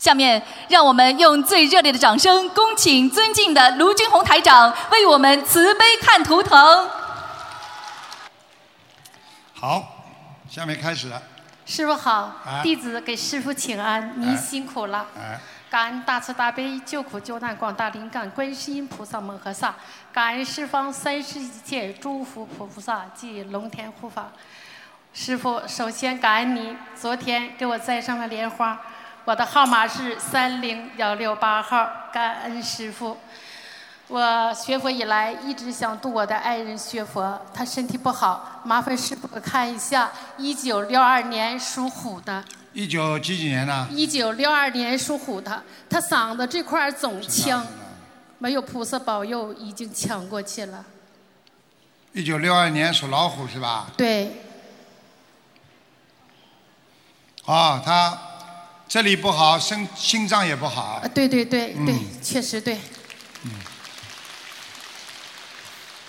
下面，让我们用最热烈的掌声，恭请尊敬的卢军红台长为我们慈悲看图腾。好，下面开始了。师傅好哎，弟子给师傅请安，您哎辛苦了。哎，感恩大慈大悲救苦救难广大灵感观世音菩萨摩诃萨，感恩十方三世一切诸佛菩萨及龙天护法。师傅，首先感恩您昨天给我栽上了莲花，我的号码是三零幺六八号，感恩师傅。我学佛以来一直想度我的爱人学佛，他身体不好，麻烦师傅看一下，一九六二年属虎的。一九几几年呢？一九六二年属虎的，他嗓子这块总呛，没有菩萨保佑，已经呛过去了。一九六二年属老虎是吧？对，哦，他这里不好，心心脏也不好啊，。对对对对，嗯确实对。嗯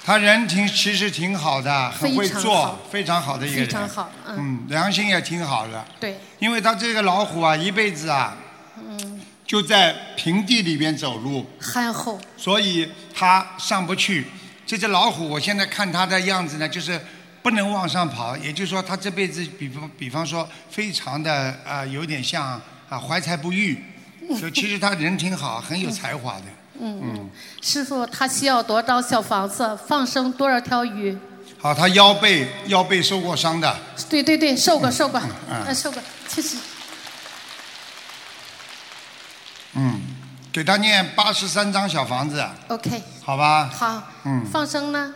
他人挺其实挺好的，很会非常做好，非常好的一个人。非常好嗯嗯，良心也挺好的。对，因为他这个老虎啊，一辈子啊嗯，就在平地里边走路，憨厚，所以他上不去。这只老虎，我现在看它的样子呢，就是不能往上跑，也就是说，它这辈子，比方比方说，非常的啊、呃有点像啊怀才不遇。就其实他人挺好，很有才华的。嗯嗯。师傅，他需要多少小房子？放生多少条鱼？好，他腰背腰背受过伤的，对对对，受过受过，嗯呃受过，确实。嗯，给他念八十三张小房子，OK，好吧？好。嗯放生呢？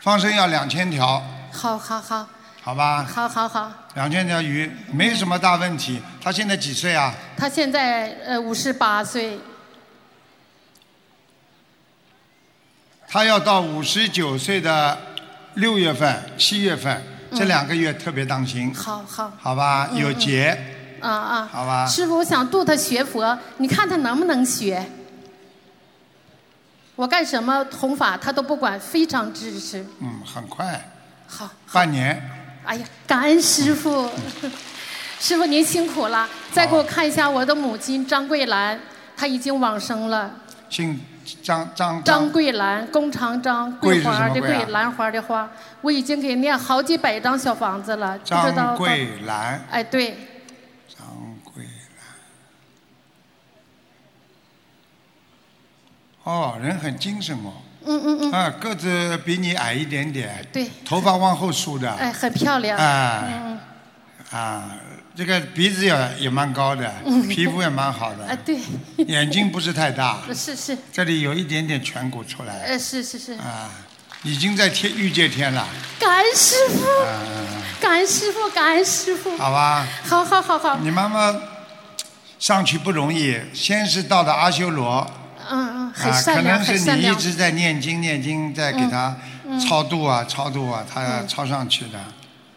放生要两千条，好好好，好吧？好好好。两千条鱼没什么大问题。他现在几岁啊？他现在呃五十八岁，他要到五十九岁的六月份、七月份这两个月特别当心，嗯好好。好吧？嗯有节，啊啊。好吧？师傅，我想度他学佛，你看他能不能学？我干什么弘法他都不管，非常支持。嗯，很快，好，半年。哎呀，感恩师傅，师傅您辛苦了。再给我看一下我的母亲张桂兰，她已经往生了。姓张张张桂兰，弓长张，桂花的桂兰花的花。我已经给念好几百张小房子了，不知道张。桂兰，哎，对，张桂兰。哦，人很精神哦。嗯嗯嗯。啊，个子比你矮一点点。对。头发往后梳的。哎，很漂亮。哎嗯啊，这个鼻子也也蛮高的，嗯皮肤也蛮好的。啊，对。眼睛不是太大，是是，这里有一点点颧骨出来。呃，是是是。啊，已经在天遇见天了。感恩师傅，嗯，感恩师傅，感恩师傅。好吧。好好好好。你妈妈上去不容易，先是到的阿修罗。嗯嗯，很啊，可善良，能是。你一直在念经念经，在给他超度啊超度啊，他超上去的，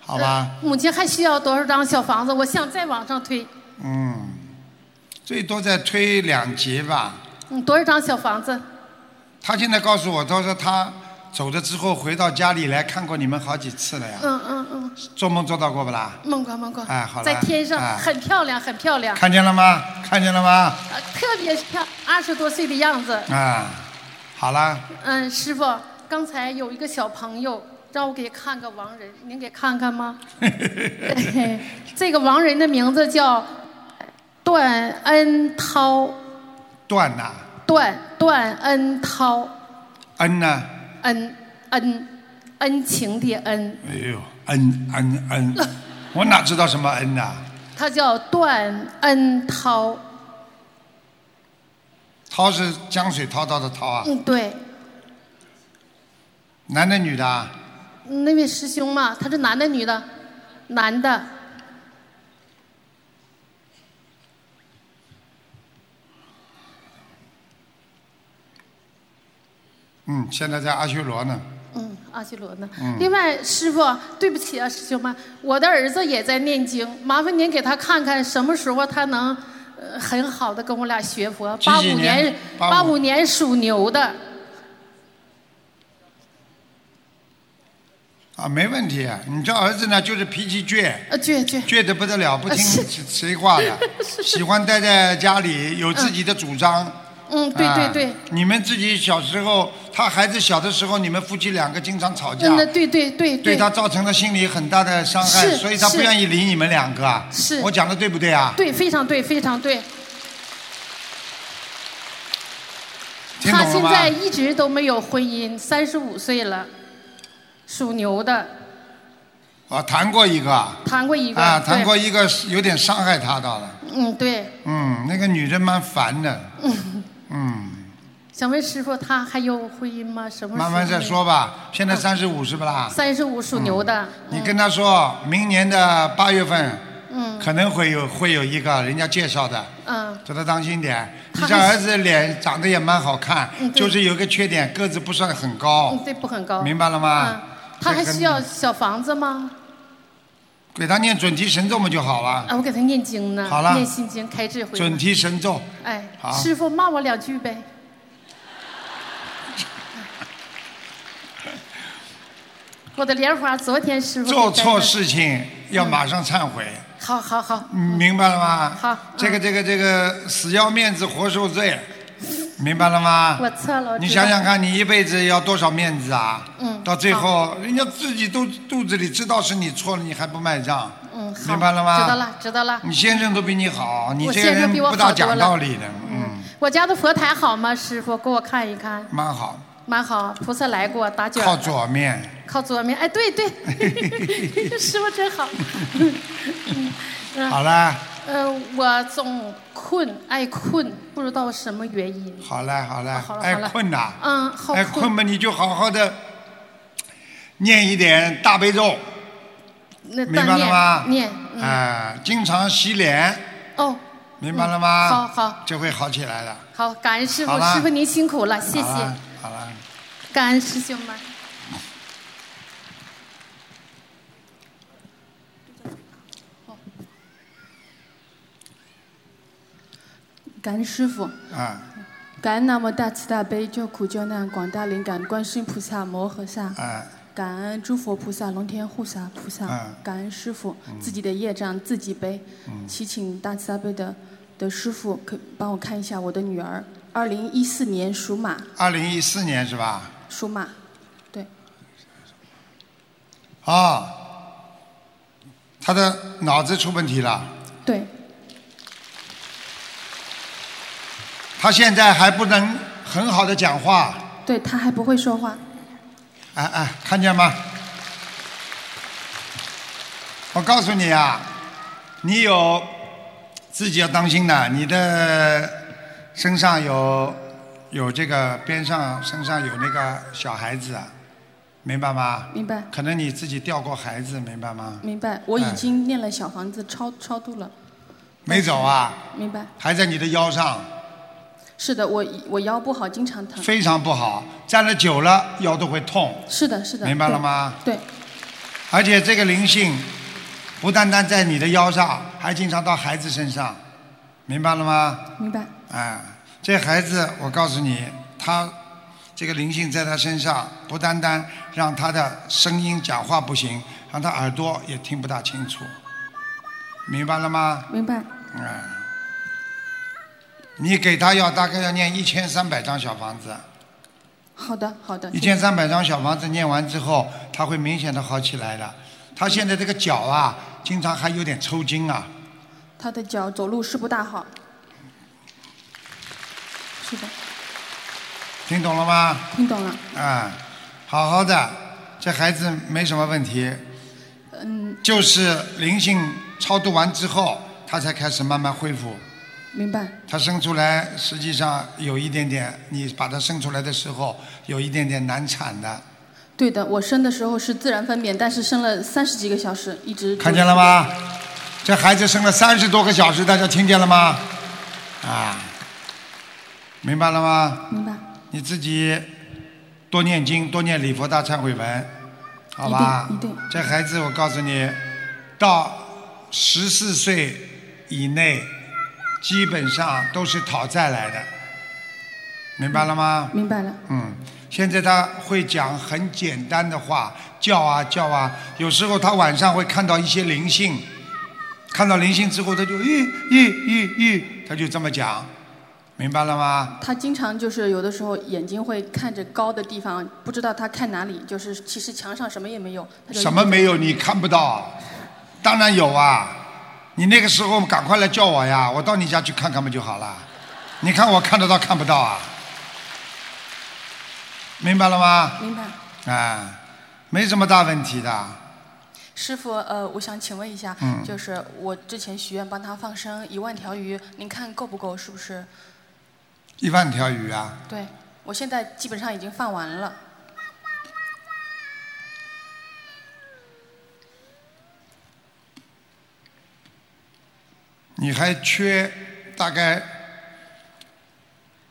好吧？母亲还需要多少张小房子？我想再往上推。嗯，最多再推两节吧。嗯，多少张小房子？他现在告诉我，他说他走了之后回到家里来看过你们好几次了呀。嗯嗯嗯，做梦做到过不啦？梦过梦过。哎好了在天上哎很漂亮，很漂亮。看见了吗？看见了吗？呃特别漂，二十多岁的样子。啊，好了，嗯，师傅，刚才有一个小朋友让我给看个亡人，您给看看吗？这个亡人的名字叫段恩涛，段呐，段段恩涛，恩呢？恩恩恩情的恩，哎呦，恩恩恩，我哪知道什么恩呐？他叫段恩涛。涛是江水滔滔的涛啊，嗯，对，男的女的啊？那位师兄嘛，他是男的女的？男的。嗯，现在在阿修罗呢。嗯，阿修罗呢？嗯另外，师傅，对不起啊，师兄们，我的儿子也在念经，麻烦您给他看看什么时候他能呃很好的跟我俩学佛。八五年85八五年属牛的，啊，没问题。你这儿子呢，就是脾气倔，呃，倔倔，倔得不得了，不听谁谁话的，喜欢待在家里，有自己的主张。嗯，对对对啊，你们自己小时候，他孩子小的时候，你们夫妻两个经常吵架，嗯，对对对对对他造成了心理很大的伤害，是所以他不愿意理你们两个。是我讲的对不对啊？对，非常对，非常对。他现在一直都没有婚姻，三十五岁了，属牛的，啊谈过一个，谈过一个，啊，谈过一个有点伤害他到了。嗯，对，嗯，那个女人蛮烦的。嗯，想问师傅，他还有婚姻吗？什么时候？慢慢再。说吧。现在三十五是不啦？三十五属牛的，你跟他说，明年的八月份嗯可能会有会有一个人家介绍的，嗯叫他当心点。你他还这儿子脸长得也蛮好看嗯，就是有个缺点，个子不算很高嗯，，对，不很高。明白了吗嗯？，他还需要小房子吗？给他念准提神咒嘛就好了。啊，我给他念经呢，好了念心经开智慧。准提神咒，哎好，师傅骂我两句呗。我的莲花，昨天师傅做错事情要马上忏悔。好好好，明白了吗？好这个这个这个死要面子活受罪，明白了吗？我错了。你想想看，你一辈子要多少面子啊？嗯到最后，人家自己都肚子里知道是你错了，你还不卖账？嗯，明白了吗知道了，知道了。你先生都比你好，你这个人先生比我不大讲道理的，嗯，我家的佛台好吗？师傅，给我看一看，蛮好，蛮好。菩萨来过，打卷靠左面。靠左面。哎，对对，师傅真好。嗯好了，呃，我总困，爱困，不知道什么原因。好嘞，好嘞爱困呐，嗯，好爱困嘛，你就好好的念一点大悲咒，那明白了吗？念，嗯，啊，经常洗脸，哦，明白了吗？好好就会好起来了。好，感恩师傅师傅您辛苦了，谢谢好了，，好了，感恩师兄们。感恩师傅，啊。感恩南无大慈大悲救苦救难广大灵感观世音菩萨摩诃萨，啊，感恩诸佛菩萨、龙天护法菩萨，啊。感恩师傅，自己的业障自己背。祈请大慈大悲的的师傅，可帮我看一下我的女儿，二零一四年属马，二零一四年是吧？属马，对，啊，他的脑子出问题了，对，他现在还不能很好的讲话，对，他还不会说话，哎哎，看见吗？我告诉你啊，你有自己要当心的，你的身上有有这个边上身上有那个小孩子，啊，明白吗？明白，可能你自己掉过孩子，明白吗？明白，我已哎。经念了小房子超超度了，没走啊，明白，还在你的腰上，是的，我我腰不好，经常疼，非常不好，站了久了腰都会痛，是的，是的，明白了？吗？对，而且这个灵性不单单在你的腰上，还经常到孩子身上，明白了吗？明白，哎，这孩子，我告诉你，他这个灵性在他身上，不单单让他的声音讲话不行，让他耳朵也听不大清楚，明白了吗？明白，哎，你给他要大概要念一千三百张小房子，好的，好的，一千三百张小房子念完之后，他会明显的好起来的。他现在这个脚啊，经常还有点抽筋啊，他的脚走路是不大好。是的，听懂了吗？听懂了。啊，好好的，这孩子没什么问题，嗯，就是灵性超度完之后，他才开始慢慢恢复。明白。他生出来实际上有一点点，你把他生出来的时候有一点点难产的，对的，我生的时候是自然分娩，但是生了三十几个小时，一直。看见了？吗？这孩子生了三十多个小时，大家听见了吗？啊，明白了吗？明白。你自己多念经，多念礼佛大忏悔文，好吧？一定一定这孩子，我告诉你，到十四岁以内，基本上都是讨债来的，明白了吗？明白了。嗯，现在他会讲很简单的话，叫啊叫啊。有时候他晚上会看到一些灵性，看到灵性之后，他就咦咦咦咦，他就这么讲，明白了吗？他经常就是有的时候眼睛会看着高的地方，不知道他看哪里，就是其实墙上什么也没有。什么没有？你看不到？当然有啊！你那个时候赶快来叫我呀，我到你家去看看不就好了？你看我看得到看不到啊？明白了吗？明白。啊，没什么大问题的。师傅，呃，我想请问一下，嗯就是我之前许愿帮他放生一万条鱼，您看够不够？是不是？一万条鱼啊，对，我现在基本上已经放完了。你还缺大概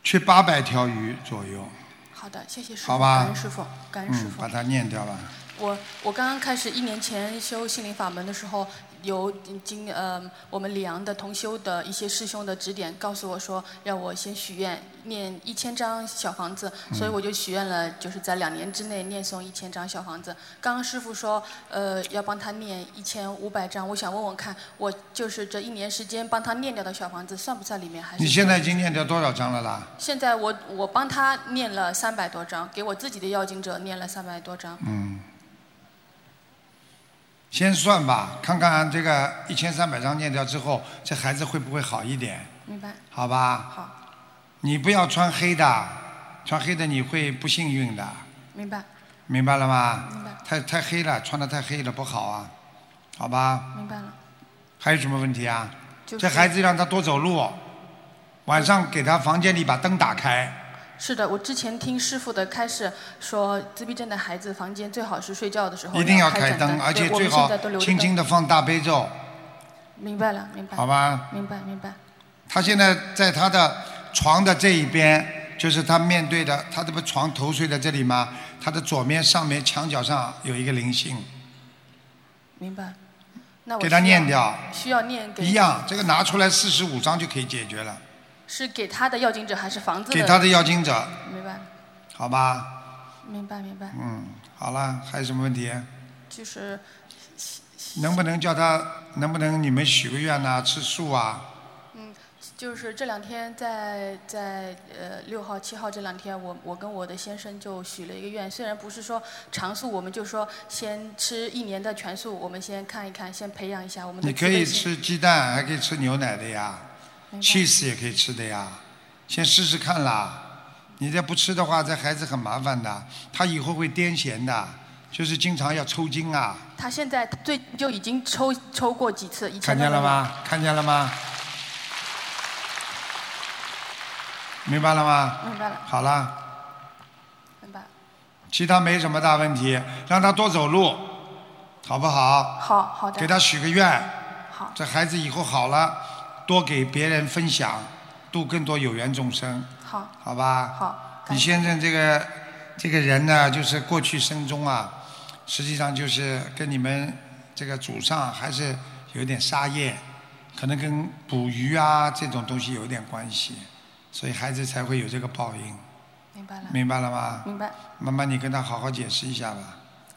缺八百条鱼左右，好的，谢谢师傅，好吧感恩师傅，感恩师嗯，傅。把它念掉吧。我我刚刚开始一年前修心灵法门的时候，有经呃我们里昂的同修的一些师兄的指点，告诉我说让我先许愿念一千张小房子，所以我就许愿了，就是在两年之内念诵一千张小房子。刚刚师傅说呃要帮他念一千五百张，我想问问看，我就是这一年时间帮他念掉的小房子算不算里面？还是你现在已经念掉多少张了啦？现在我我帮他念了三百多张，给我自己的要经者念了三百多张。嗯，先算吧，看看这个一千三百张念掉之后，这孩子会不会好一点？明白？好吧？好，你不要穿黑的，穿黑的你会不幸运的，明白，明白了吗？明白，太太黑了，穿的太黑了不好啊，好吧？明白了。还有什么问题啊？就是这孩子让他多走路，晚上给他房间里把灯打开，是的，我之前听师傅的开示说，自闭症的孩子房间最好是睡觉的时候一定要开开灯，而且最好轻轻的放大悲咒，明白了，明白。好吧？明白，明白。他现在在他的床的这一边，就是他面对的，他这不床头睡在这里吗？他的左面上面墙角上有一个灵性，明白。那我给他念掉，需要念给一样，这个拿出来四十五张就可以解决了，是给他的要经者还是房子的？给他的要经者，明白，好吧？明白，明白。嗯，好了，还有什么问题？就是能不能叫他？能不能你们许个愿呐、吃素啊？嗯就是这两天在在呃六号七号这两天，我我跟我的先生就许了一个愿，虽然不是说长素，我们就说先吃一年的全素，我们先看一看，先培养一下我们的你可以吃鸡蛋，还可以吃牛奶的呀，cheese 也可以吃的呀，先试试看啦。你再不吃的话，这孩子很麻烦的，他以后会癫痫的，就是经常要抽筋啊，他现在最就已经抽抽过几次，以前看见了？吗？看见了吗？明白了吗？明白了，好了，明白。其他没什么大问题，让他多走路，好不好？好好的。给他许个愿，好，这孩子以后好了，多给别人分享，度更多有缘众生，好，好吧？好。你先生这个这个人呢，就是过去生中啊，实际上就是跟你们这个祖上还是有点杀业，可能跟捕鱼啊这种东西有点关系，所以孩子才会有这个报应，明白了。明白了吗？明白。妈妈，你跟他好好解释一下吧。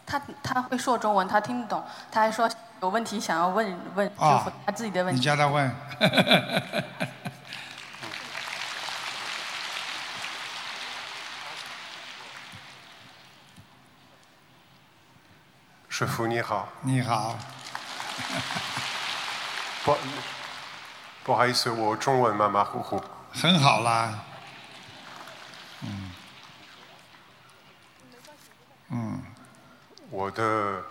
他他会说中文，他听得懂，他还说有问题想要问问师啊傅他自己的问题你题。叫他问。师傅你好，你好，不不好意思，我中文马马虎虎。很好啦。嗯，我的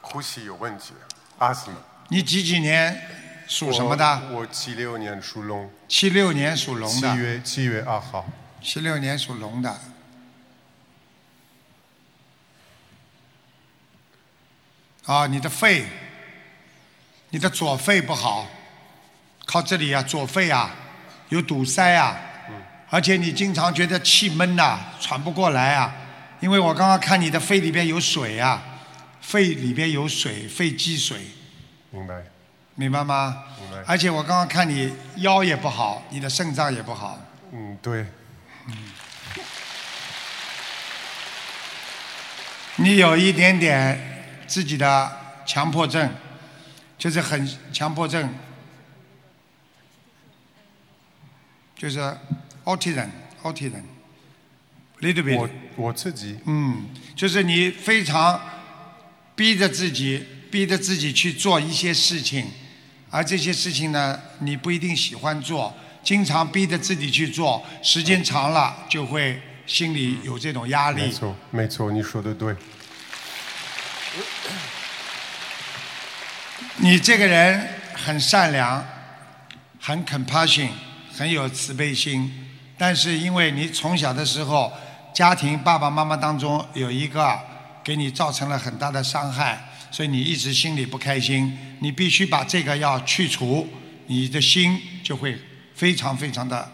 呼吸有问题，asthma。你几几年属什么的？我我七六年属龙，七六年属龙的七的。月七月二号。七六年属龙的。啊，你的肺，你的左肺不好，靠这里啊，左肺啊有堵塞啊，而且你经常觉得气闷呐、喘不过来啊，因为我刚刚看你的肺里边有水啊，肺里边有水，肺积水，明白。明白吗？明白而且我刚刚看你腰也不好，你的肾脏也不好，嗯，对。嗯你有一点点自己的强迫症，就是很强迫症，就是 autism，autism，little bit。我我自己嗯，就是你非常逼着自己，逼着自己去做一些事情，而这些事情呢，你不一定喜欢做，经常逼着自己去做，时间长了就会心里有这种压力。没错没错，你说的对。你这个人很善良，很 compassion，很有慈悲心，但是因为你从小的时候，家庭爸爸妈妈当中有一个给你造成了很大的伤害，所以你一直心里不开心。你必须把这个要去除，你的心就会非常非常的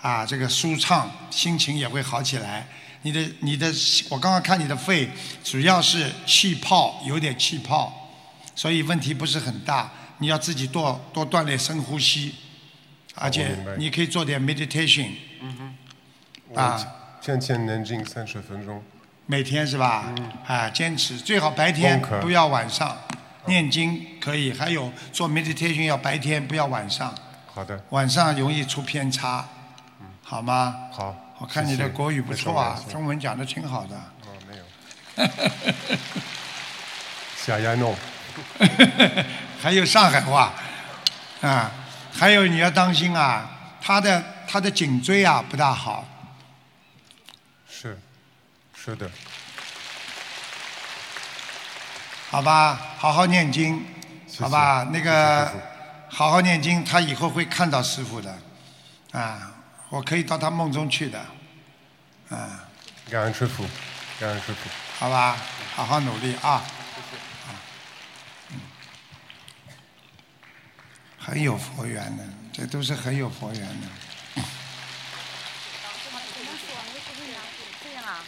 啊这个舒畅，心情也会好起来。你的你的，我刚刚看你的肺主要是气泡，有点气泡。所以问题不是很大，你要自己多多锻炼深呼吸，而且你可以做点 meditation，嗯哼啊天天能静三十分钟。每天是吧？啊，坚持，最好白天不要晚上，念经可以，还有做 meditation 要白天不要晚上，好的，晚上容易出偏差，好吗？好。我看你的国语不错啊中文讲的挺好的。哦，没有。小丫弄，还有上海话，啊，还有你要当心啊，他的他的颈椎啊不大好，是，是的，好吧，好好念经，谢好吧，那个好好念经，他以后会看到师傅的，啊，我可以到他梦中去的，啊，感恩师傅，感恩师傅。好吧，好好努力啊，很有佛缘的，这都是很有佛缘的。这样啊，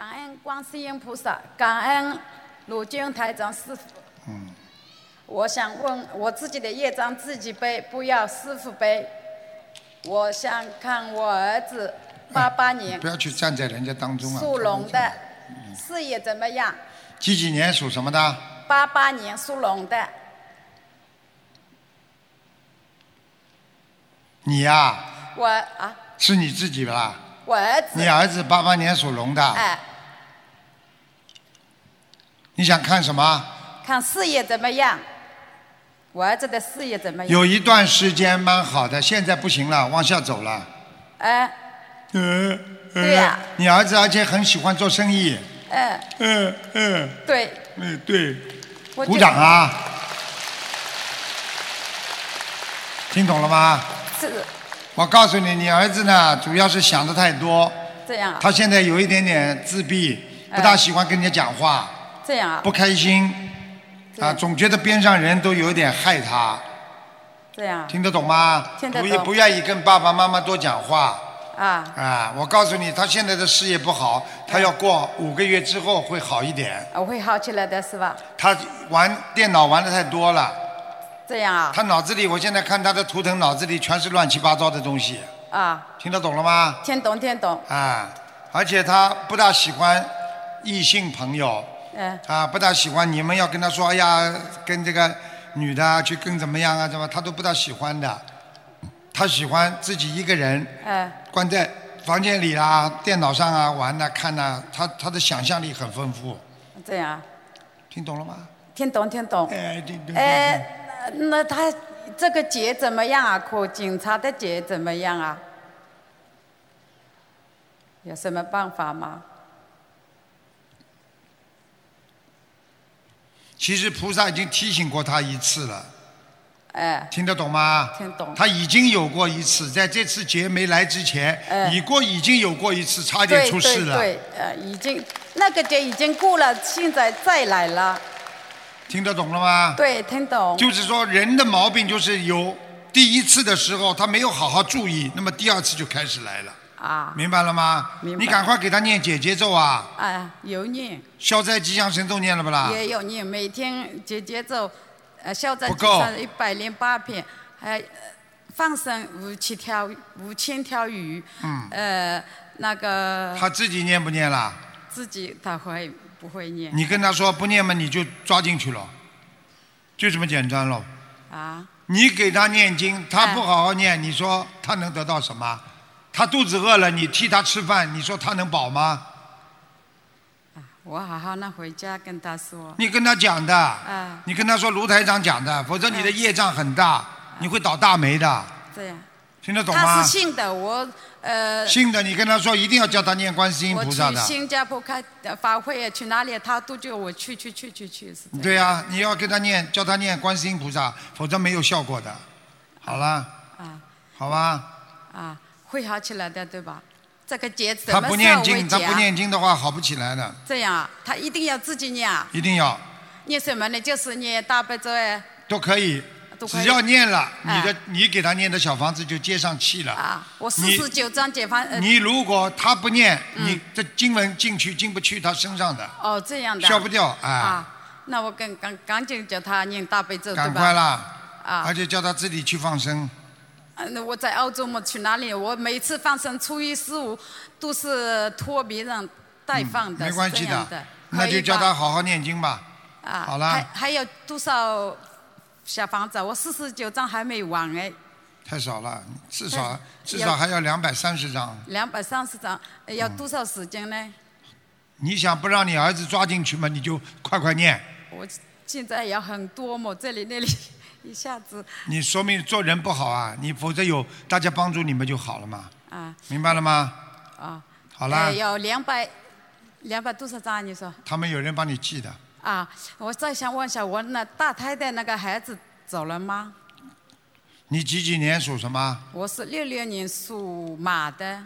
感恩观世音菩萨，感恩鲁军台长师傅。嗯。我想问我自己的业障自己背，不要师傅背。我想看我儿子八八年不要去站在人家当中啊。属龙的，事业怎么样？几几年属什么的？八八年属龙的，你呀、我啊，是你自己吧？我儿子。你儿子八八年属龙的，哎，你想看什么？看事业怎么样？我儿子的事业怎么样？有一段时间蛮好的，现在不行了，往下走了。哎，嗯、呃，对呀你儿子而且很喜欢做生意。嗯，嗯嗯对，嗯，对，我鼓掌！啊！听懂了吗？是我告诉你，你儿子呢，主要是想的太多，这样啊，他现在有一点点自闭，不大喜欢跟人家讲话，这样啊。不，开心，啊，总觉得边上人都有点害他，这样听得懂吗？听得懂。不不愿意跟爸爸妈妈多讲话。啊，啊，我告诉你，他现在的事业不好，他要过五个月之后会好一点。我会好起来的是吧？他玩电脑玩的太多了，这样啊，他脑子里，我现在看他的图腾，脑子里全是乱七八糟的东西，啊，听得懂了吗？听懂听懂，啊，而且他不大喜欢异性朋友，嗯，啊，不大喜欢你们要跟他说，哎呀，跟这个女的啊去跟怎么样啊，怎么，他都不大喜欢的。他喜欢自己一个人嗯，关在房间里啊、电脑上啊玩呐、看呐、他他的想象力很丰富，这样啊，听懂了吗？听懂听懂。哎，对对对。哎，那他这个节怎么样啊？可警察的节怎么样啊？有什么办法吗？其实菩萨已经提醒过他一次了，哎，听得懂吗？听懂他已经有过一次，在这次劫没来之前，哎已过已经有过一次，差点出事了。对对，呃，已经那个劫已经过了，现在再来了。听得懂了吗？对，听懂。就是说，人的毛病就是有第一次的时候他没有好好注意，那么第二次就开始来了，啊，明白了吗？明白你赶快给他念解结咒啊，啊，有念，消灾吉祥神咒念了不啦？也有念，每天姐姐咒，呃，消灾不够吉祥一百零八遍，还、呃放生五七条五千条鱼，嗯呃，那个他自己念不念啦？自己他会不会念？你跟他说不念嘛，你就抓进去了，就这么简单了。啊，你给他念经，他不好好念，你说他能得到什么？他肚子饿了，你替他吃饭，你说他能饱吗？我好好那回家跟他说。你跟他讲的，啊，你跟他说卢台长讲的，否则你的业障很大，你会倒大霉的，这样。听得懂吗他吗是？信的，我呃。信的，你跟他说一定要叫他念观世音菩萨的。去新加坡开呃法会，去哪里他都叫我去去去去去。是对呀、你要跟他念，叫他念观世音菩萨，否则没有效果的。好了，啊好吧？啊，会好起来的，对吧？这个节怎他不念经，他不念经的话好不起来的，这样啊，他一定要自己念啊。一定要念什么呢？就是念大悲咒哎。都可以，只要念了，哎你的你给他念的小房子就接上气了。啊，我四十九章解放呃。你如果他不念，嗯你这经文进去进不去他身上的，哦，这样的。消不掉，哎，啊，那我赶赶赶紧叫他念大悲咒？赶快啦！啊而且叫他自己去放生，啊那我在澳洲嘛，去哪里？我每次放生初一十五都是托别人代放的，嗯没关系的。那就叫他好好念经吧。啊，好了还还有多少小房子？我四十九张还没完哎，太少了，至少至少还要两百三十张。两百三十张，呃要多少时间呢？你想不让你儿子抓进去嘛，你就快快念。我现在要很多嘛，这里那里 一下子你说明做人不好啊，你否则有大家帮助你们就好了嘛，啊明白了吗？啊。好啦呃，要两百两百多少张？你说？他们有人帮你记的，啊，我再想问一下，我那大胎的那个孩子走了吗？你几几年属什么？我是六六年属马的，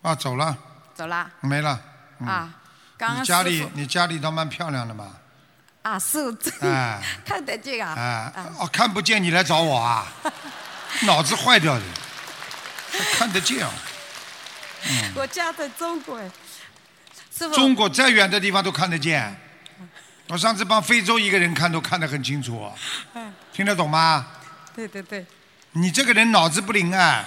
啊，走了，走了。没了。嗯、啊，刚刚你家里你家里倒蛮漂亮的嘛，啊是 看得见啊。啊，哦，看不见你来找我啊，脑子坏掉的，看得见啊。我家在中国哎，师傅。中国再远的地方都看得见。我上次帮非洲一个人看都看得很清楚，嗯 听得懂吗？对对对，你这个人脑子不灵啊，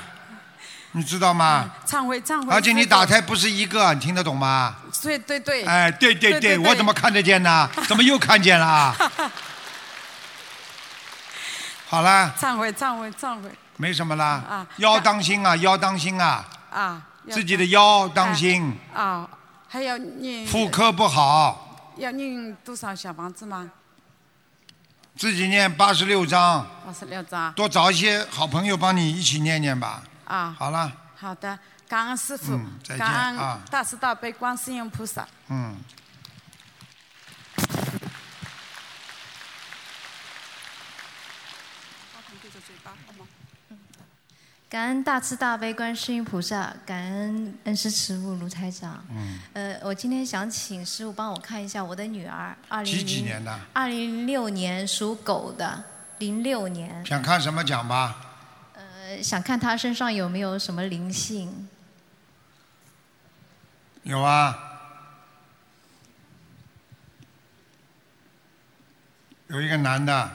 你知道吗？忏悔忏悔。而且你打胎不是一个，你听得懂吗？对对对。哎，对对对对对我怎么看得见呢？怎么又看见了？好了，忏悔忏悔忏悔没什么啦啊。腰当心啊，腰当心啊，啊！自己的腰当心，啊，还要念妇科不好，要念多少小房子吗？自己念八十六章，八十六章多找一些好朋友帮你一起念念吧。啊。好了，好的，感恩师傅嗯，再见感啊恩大慈大悲观世音菩萨。嗯。感恩大慈大悲观世音菩萨，感恩恩师慈父卢台长。嗯。呃，我今天想请师傅帮我看一下我的女儿，二零几几年的？二零零六年属狗的，零六年。想看什么奖吧？呃，想看她身上有没有什么灵性？有啊，有一个男的，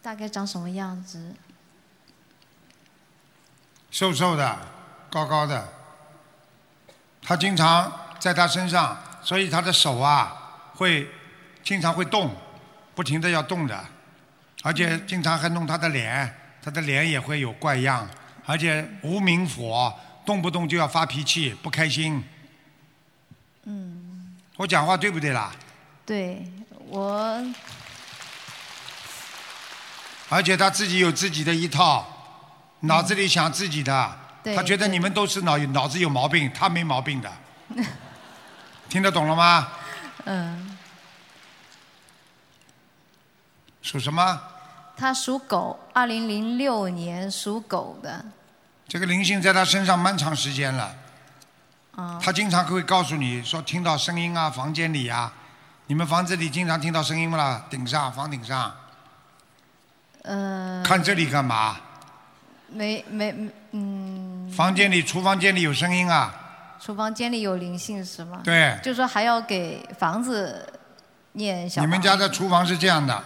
大概长什么样子？瘦瘦的，高高的。他经常在他身上，所以他的手啊会经常会动，不停的要动的，而且经常还弄他的脸，他的脸也会有怪样，而且无名火，动不动就要发脾气，不开心。嗯，我讲话对不对啦？对我而且他自己有自己的一套，脑子里想自己的，对他觉得你们都是脑脑子有毛病，他没毛病的，听得懂了吗？嗯，属什么？他属狗，二零零六年属狗的。这个灵性在他身上蛮长时间了，啊、他经常会告诉你说听到声音啊，房间里啊，你们房子里经常听到声音不啦？顶上房顶上，呃，看这里干嘛？没没嗯，房间里、厨房间里有声音啊？厨房间里有灵性是吗？对就说还要给房子念小。你们家的厨房是这样的，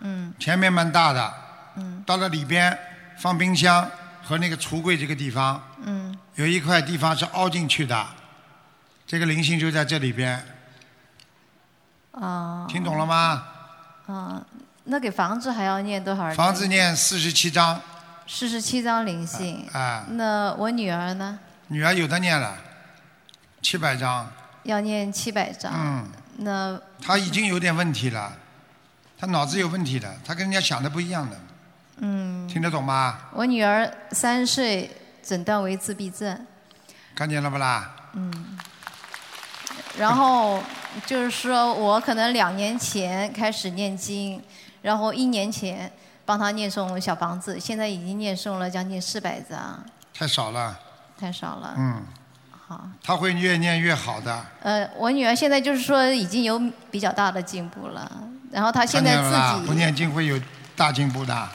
嗯前面蛮大的，嗯到了里边放冰箱和那个橱柜这个地方，嗯有一块地方是凹进去的，这个灵性就在这里边，啊、听懂了吗？啊、那给房子还要念多少？房子念四十七章，四十七章灵性。啊，那我女儿呢？女儿有的念了，七百章，要念七百章。嗯，那她已经有点问题了，她脑子有问题的，她跟人家想的不一样的，嗯，听得懂吗？我女儿三岁诊断为自闭症，看见了不啦？嗯，然后就是说我可能两年前开始念经，然后一年前帮她念诵小房子，现在已经念诵了将近四百张，太少了，太少了。嗯，好，她会越念越好的，呃，我女儿现在就是说已经有比较大的进步了，然后她现在自己不念经会有大进步的，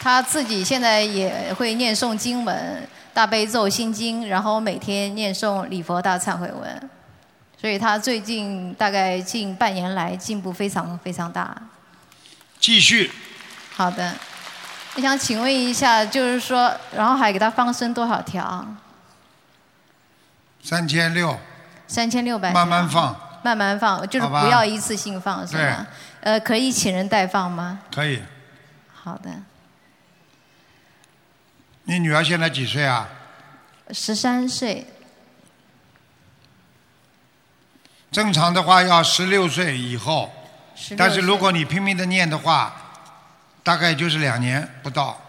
他自己现在也会念诵经文、大悲咒、心经，然后每天念诵礼佛大忏悔文，所以他最近大概近半年来进步非常非常大。继续。好的，我想请问一下，就是说，然后还给他放生多少条？三千六，三千六百。慢慢放，慢慢放，就是不要一次性放，是吧？呃，可以请人代放吗？可以。好的，你女儿现在几岁啊？十三岁，正常的话要十六岁以后，但是如果你拼命的念的话，大概就是两年不到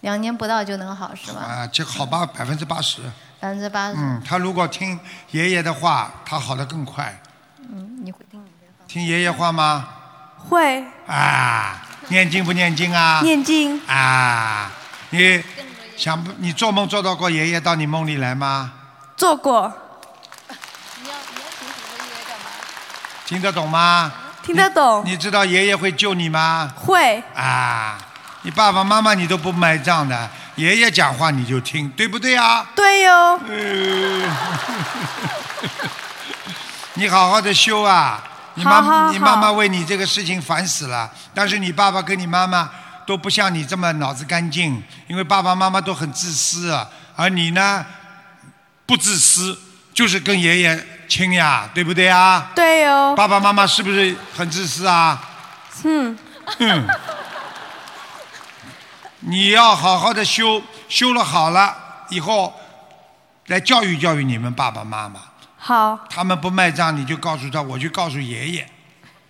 两年不到就能好，是吧？啊，就好吧，百分之八十。百分之八十。嗯，他如果听爷爷的话，他好的更快。嗯，你会听听爷爷话吗？会啊，念经不念经啊？念经，啊，你想不？你做梦做到过爷爷到你梦里来吗？做过，你要你要听得懂吗？听得懂，你知道爷爷会救你吗？会，啊，你爸爸妈妈你都不买账的，爷爷讲话你就听，对不对啊？对哟，呃 你好好的修啊！你妈好好你妈妈为你这个事情烦死了，但是你爸爸跟你妈妈都不像你这么脑子干净，因为爸爸妈妈都很自私啊，而你呢不自私，就是跟爷爷亲呀，对不对啊？对哦，爸爸妈妈是不是很自私啊？嗯，嗯，你要好好的修，修了好了以后，来教育教育你们爸爸妈妈。好，他们不卖账，你就告诉他，我去告诉爷爷，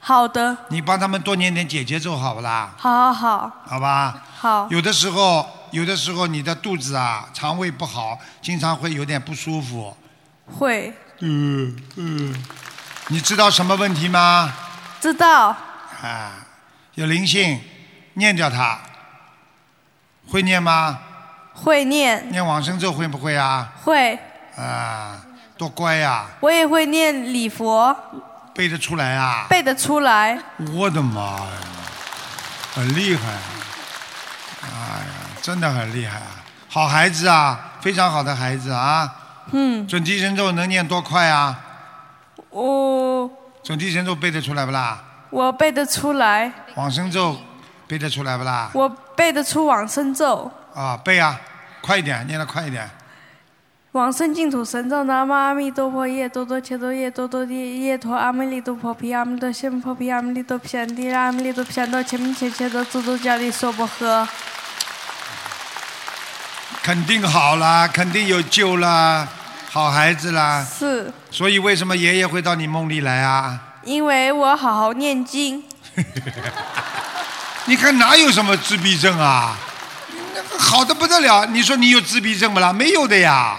好的，你帮他们多念点姐姐咒，好不啦？好好好，好吧？好，有的时候，有的时候你的肚子啊，肠胃不好，经常会有点不舒服。会，嗯嗯，你知道什么问题吗？知道，啊，有灵性，念掉它。会念吗？会念，念往生咒会不会啊？会，啊，多乖呀、我也会念礼佛，背得出来啊！背得出来，我的妈呀，很厉害！哎呀，真的很厉害啊！好孩子啊，非常好的孩子啊！嗯，准提神咒能念多快啊？我准提神咒背得出来不啦？我背得出来，往生咒背得出来不啦？我背得出往生咒。啊，背啊，快一点，念得快一点。往生净土神咒，南无阿弥陀佛，耶多多切多耶多多耶耶陀阿弥陀佛毗阿弥陀仙婆毗阿弥陀毗安地阿弥陀毗安多前面切切的诸多迦利娑婆诃。肯定好啦，肯定有救啦，好孩子啦。是所以为什么爷爷会到你梦里来啊？因为我好好念经，你看哪有什么自闭症啊？好的不得了。你说你有自闭症不啦？没有的呀。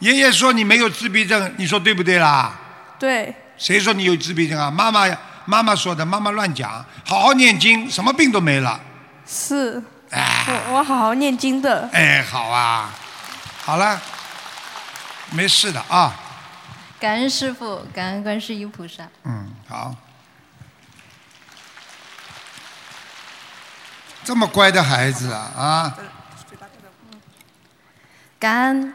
爷爷说你没有自闭症，你说对不对啦？对，谁说你有自闭症啊？妈妈妈妈说的，妈妈乱讲。好好念经，什么病都没了。是，我我好好念经的。哎，好啊，好了，没事的啊。感恩师傅，感恩观世音菩萨。嗯，好。这么乖的孩子啊啊！感恩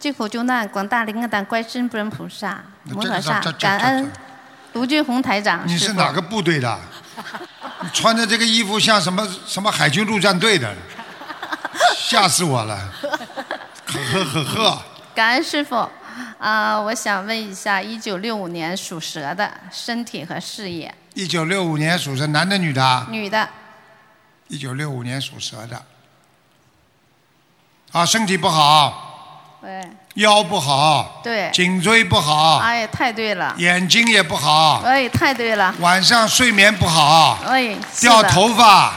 救苦救难广大灵感大观世音菩萨、摩诃萨感恩卢俊宏台长。你是哪个部队的？你穿着这个衣服像什么什么海军陆战队的？吓死我了！呵呵呵呵。感恩师傅。啊、我想问一下，一九六五年属蛇的身体和事业，一九六五年属蛇，男的女的啊？女的，一九六五年属蛇的。啊，身体不好，对腰不好，对，颈椎不好，哎，太对了，眼睛也不好，哎，太对了，晚上睡眠不好，哎，掉头发，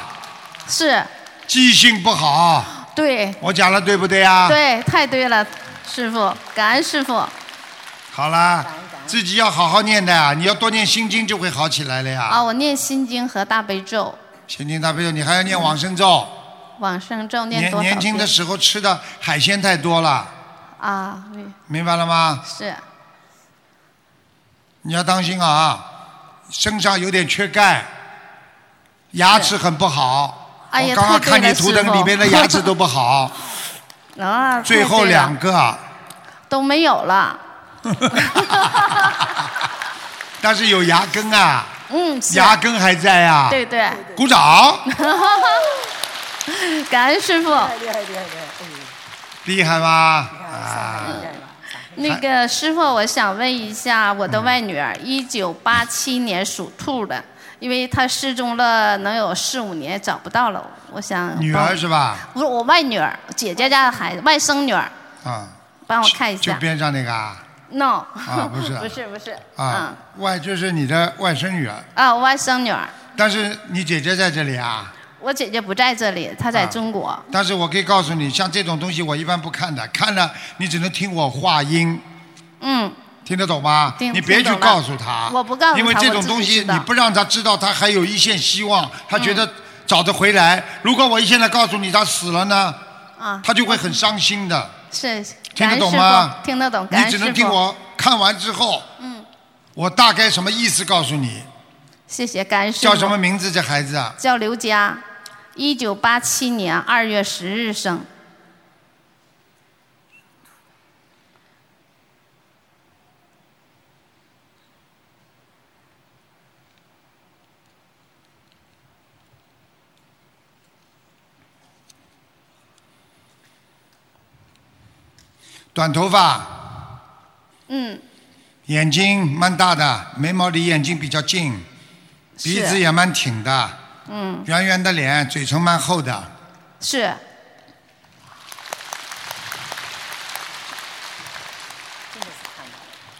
是，记性不好。对，我讲了对不对呀？。对，太对了，师傅，感恩师傅。好啦，自己要好好念的啊，你要多念心经就会好起来了呀。啊，我念心经和大悲咒，心经大悲咒，你还要念往生咒。往生咒念多少遍？年轻的时候吃的海鲜太多了，啊，对明白了吗？是你要当心啊，身上有点缺钙，牙齿很不好。哎呀我刚刚太对了看你图腾里面的牙齿都不好，啊，最后两个，都没有了。但是有牙根啊，嗯，牙根还在啊。对对。鼓掌，感恩师傅。厉害厉害厉害！厉害吧？啊，那个师傅，我想问一下，我的外女儿，一九八七年属兔的，因为她失踪了能有四五年，找不到了。我想女儿是吧？不是我外女儿，姐姐家的孩子，外甥女儿，啊，帮我看一下。就边上那个啊 No，啊不是 不是不是，啊，外就是你的外甥女儿，嗯啊，外甥女儿，但是你姐姐在这里啊。我姐姐不在这里，她在中国。但是我可以告诉你，像这种东西我一般不看的，看了你只能听我话音，嗯，听得懂吗？听你别去告诉他，我不告诉他因为这种东西你不让他知道，他还有一线希望，他觉得找得回来。如果我现在告诉你他死了呢，啊，他就会很伤心的。是，听得懂吗？听得懂，你只。能听我看完之后，嗯，我大概什么意思告诉你。谢谢，感恩师。叫什么名字？这孩子啊？叫刘佳，一九八七年二月十日生。短头发，嗯，眼睛蛮大的，眉毛离眼睛比较近，鼻子也蛮挺的，嗯，圆圆的脸，嘴唇蛮厚的。是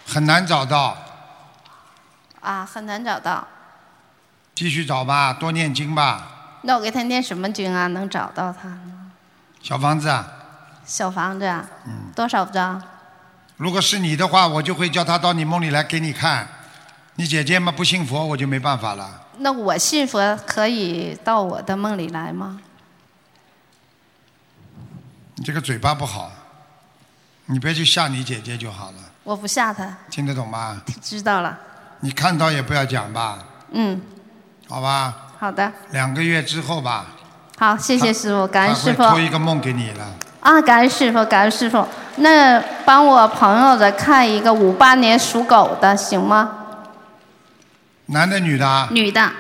很难找到，啊，很难找到。继续找吧，多念经吧。那我给他念什么经啊？能找到他呢？小房子啊，小房子啊，嗯多少张？如果是你的话，我就会叫他到你梦里来给你看。你姐姐嘛不信佛，我就没办法了。那我信佛可以到我的梦里来吗？你这个嘴巴不好，你别去吓你姐姐就好了，我不吓她，听得懂吗？知道了。你看到也不要讲吧，嗯，好吧？好的，两个月之后吧，好，谢谢师傅，感恩师傅。托一个梦给你了。啊，感恩师傅，感恩师傅。那帮我朋友的看一个五八年属狗的，行吗？男的女的啊？女的，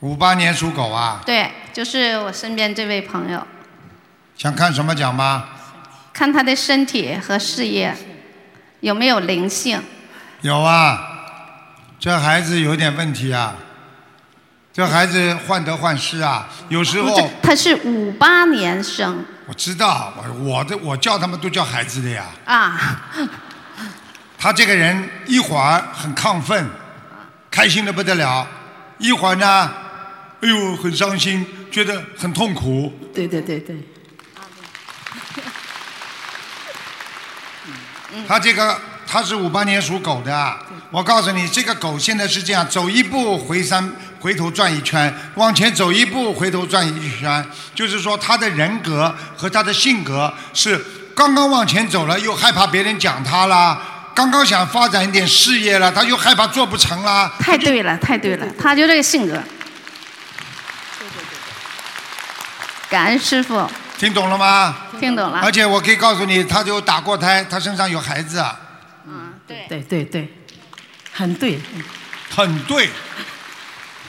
五八年属狗啊，对，就是我身边这位朋友，想看什么奖吗？看他的身体和事业有没有灵性。有啊，这孩子有点问题啊，这孩子患得患失啊，有时候，他是五八年生我知道，我我的我叫他们都叫孩子的呀。啊，他这个人一会儿很亢奋，开心的不得了；一会儿呢，哎呦很伤心，觉得很痛苦。对对对对，他这个他是五八年属狗的啊，我告诉你，这个狗现在是这样，走一步回三回头转一圈，往前走一步回头转一圈，就是说他的人格和他的性格是刚刚往前走了，又害怕别人讲他啦。刚刚想发展一点事业了，他又害怕做不成啦。太对了，太对了，他就这个性格。感恩师傅，听懂了吗？听懂了。而且我可以告诉你，他就打过胎，他身上有孩子，啊嗯，对。对对对，很对，很对。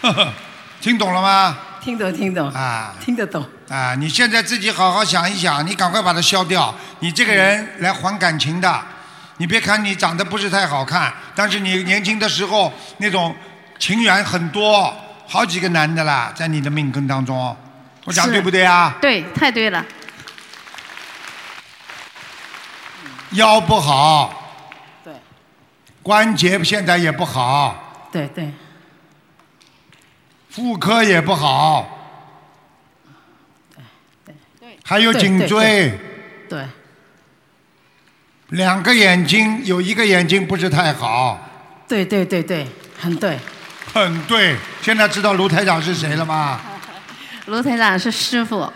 呵呵，听懂了吗？听懂听懂啊，听得懂。啊，你现在自己好好想一想，你赶快把它消掉。你这个人来还感情的，你别看你长得不是太好看，但是你年轻的时候那种情缘很多，好几个男的啦，在你的命根当中，我讲是对不对啊？对，太对了。腰不好，对，关节现在也不好，对对。妇科也不好，还有对对颈椎。对，对两个眼睛有一个眼睛不是太好，对对对对，很对。很对。现在知道卢台长是谁了吗？卢台长是师傅，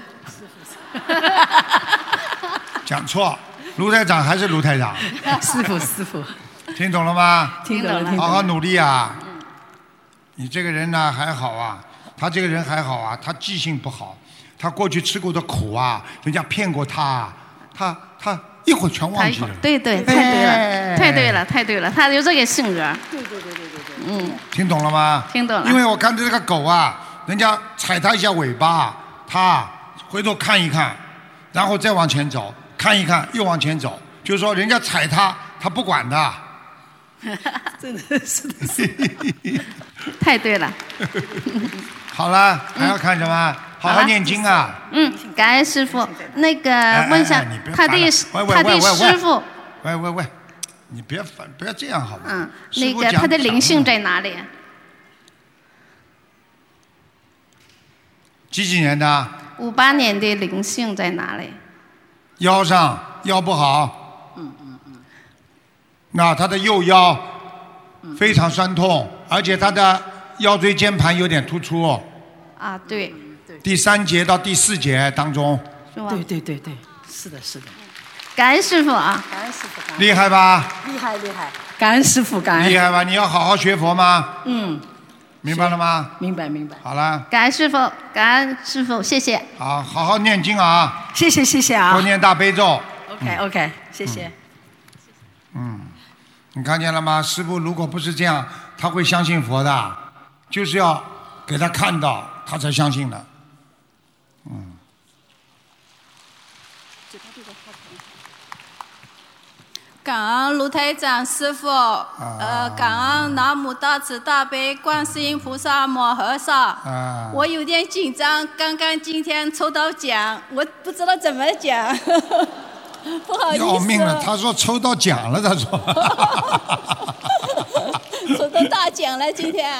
讲错，卢台长还是卢台长，师傅师傅，听懂了吗？听懂了听懂了好好努力啊！你这个人呢还好啊，他这个人还好啊，他记性不好，他过去吃过的苦啊，人家骗过他，他他一会儿全忘记了。对对，太对哎了，太对了，太对了，他有这个性格。对对对对对对。嗯，听懂了吗？听懂了因为我看这个狗啊，人家踩它一下尾巴，它回头看一看，然后再往前走，看一看又往前走，就是说人家踩它，它不管的。真的是的，是。太对了。好了，还要看什么？好好念经啊！嗯，感恩师傅。那个哎问一下他的他的师傅，喂喂喂，你别烦，不要这样好吗？嗯，那个他的灵性在哪里？几几年的？五八年的灵性在哪里？腰上腰不好。嗯嗯嗯。那他的右腰非常酸痛，而且他的腰椎间盘有点突出，啊，对，第三节到第四节当中，是吧？对对对对，是的，是的。感恩师傅啊！感恩师傅，感厉害吧？厉害厉害，感恩师傅，感恩。厉害吧？你要好好学佛吗？嗯，明白了吗？明白明白。好了，感恩师傅，感恩师傅，谢谢。好，好好念经啊，谢谢谢谢啊。多念大悲咒。OK OK，谢谢。嗯，你看见了吗？师傅如果不是这样，他会相信佛的，就是要给他看到，他才相信的。感恩卢台长师傅，呃，感恩南无大慈大悲观世音菩萨摩诃萨。啊我有点紧张，刚刚今天抽到奖，我不知道怎么讲，不好意思。要命了！他说抽到奖了，他说。抽到大奖了，今天。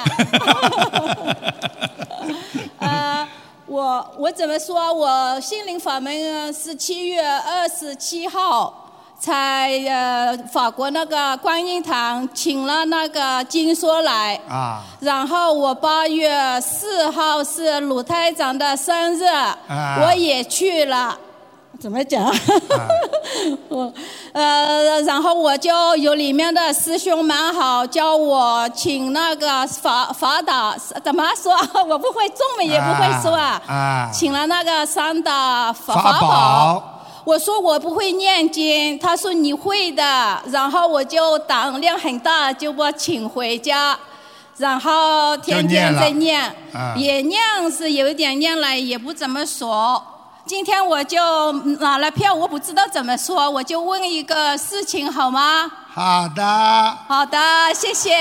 呃，我我怎么说？我心灵法门呃是七月二十七号才呃法国那个观音堂请了那个金梭来。啊然后我八月四号是鲁台长的生日，啊我也去了。怎么讲？我呃，然后我就有里面的师兄蛮好，教我请那个法法导怎么说？我不会中文，也不会说啊。啊请了那个三大法法宝。我说我不会念经，他说你会的，然后我就胆量很大，就把请回家，然后天天在念，也念是有一点念了，也不怎么熟。今天我就拿了票，我不知道怎么说，我就问一个事情好吗？好的，好的，谢谢。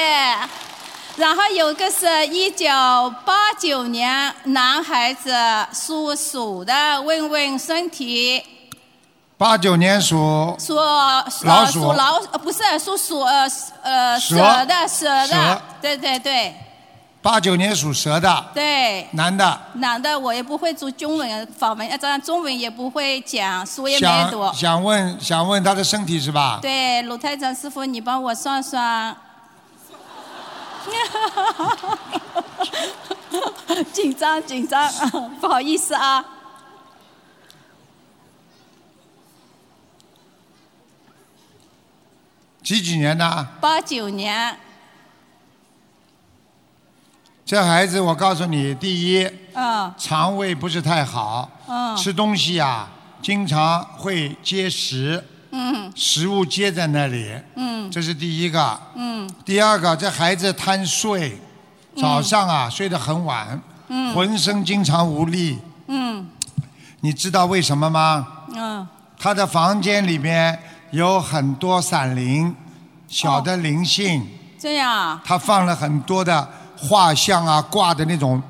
然后有个是一九八九年男孩子属鼠的，问问身体。八九年属属老鼠属老呃不是属鼠呃呃蛇蛇的蛇的，对对对八九年属蛇的对。男的，男的我也不会读中文法文，这样中文也不会讲，书也没读想。想问想问他的身体是吧？对，鲁台长师傅，你帮我算算。紧 张紧张，不好意思啊。几几年的？八九年，这孩子，我告诉你，第一，嗯。肠胃不是太好，嗯。吃东西啊，经常会结食，嗯。食物结在那里，嗯。这是第一个。嗯。第二个，这孩子贪睡，早上啊、睡得很晚，嗯。浑身经常无力，嗯。你知道为什么吗？嗯，他的房间里面有很多闪灵，小的灵性，这样啊，他放了很多的画像啊，挂的那种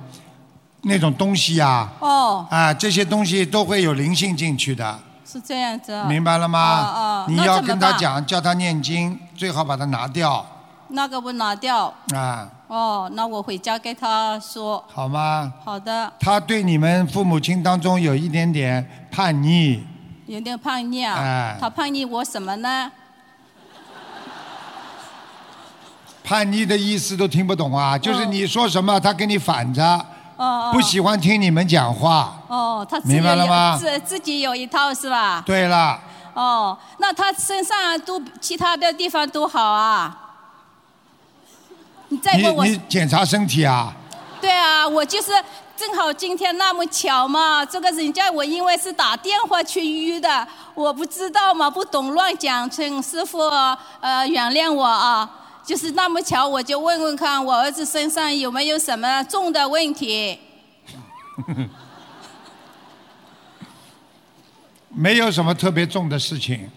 那种东西呀、哦，啊，这些东西都会有灵性进去的，是这样子啊。明白了吗？哦哦你要跟他讲，叫他念经，最好把它拿掉那个不拿掉。啊，哦，那我回家跟他说。好吗？好的，他对你们父母亲当中有一点点叛逆，有点叛逆啊。哎他叛逆我什么呢？叛逆的意思都听不懂啊，就是你说什么他跟你反着，哦哦。不喜欢听你们讲话。哦，他自己明白了吗有自自己有一套是吧？对了，哦，那他身上都其他的地方都好啊。你再问我，你检查身体啊？对啊，我就是正好今天那么巧嘛，这个人家我因为是打电话去约的，我不知道嘛，不懂乱讲，请师傅呃原谅我啊。就是那么巧，我就问问看我儿子身上有没有什么重的问题。没有什么特别重的事情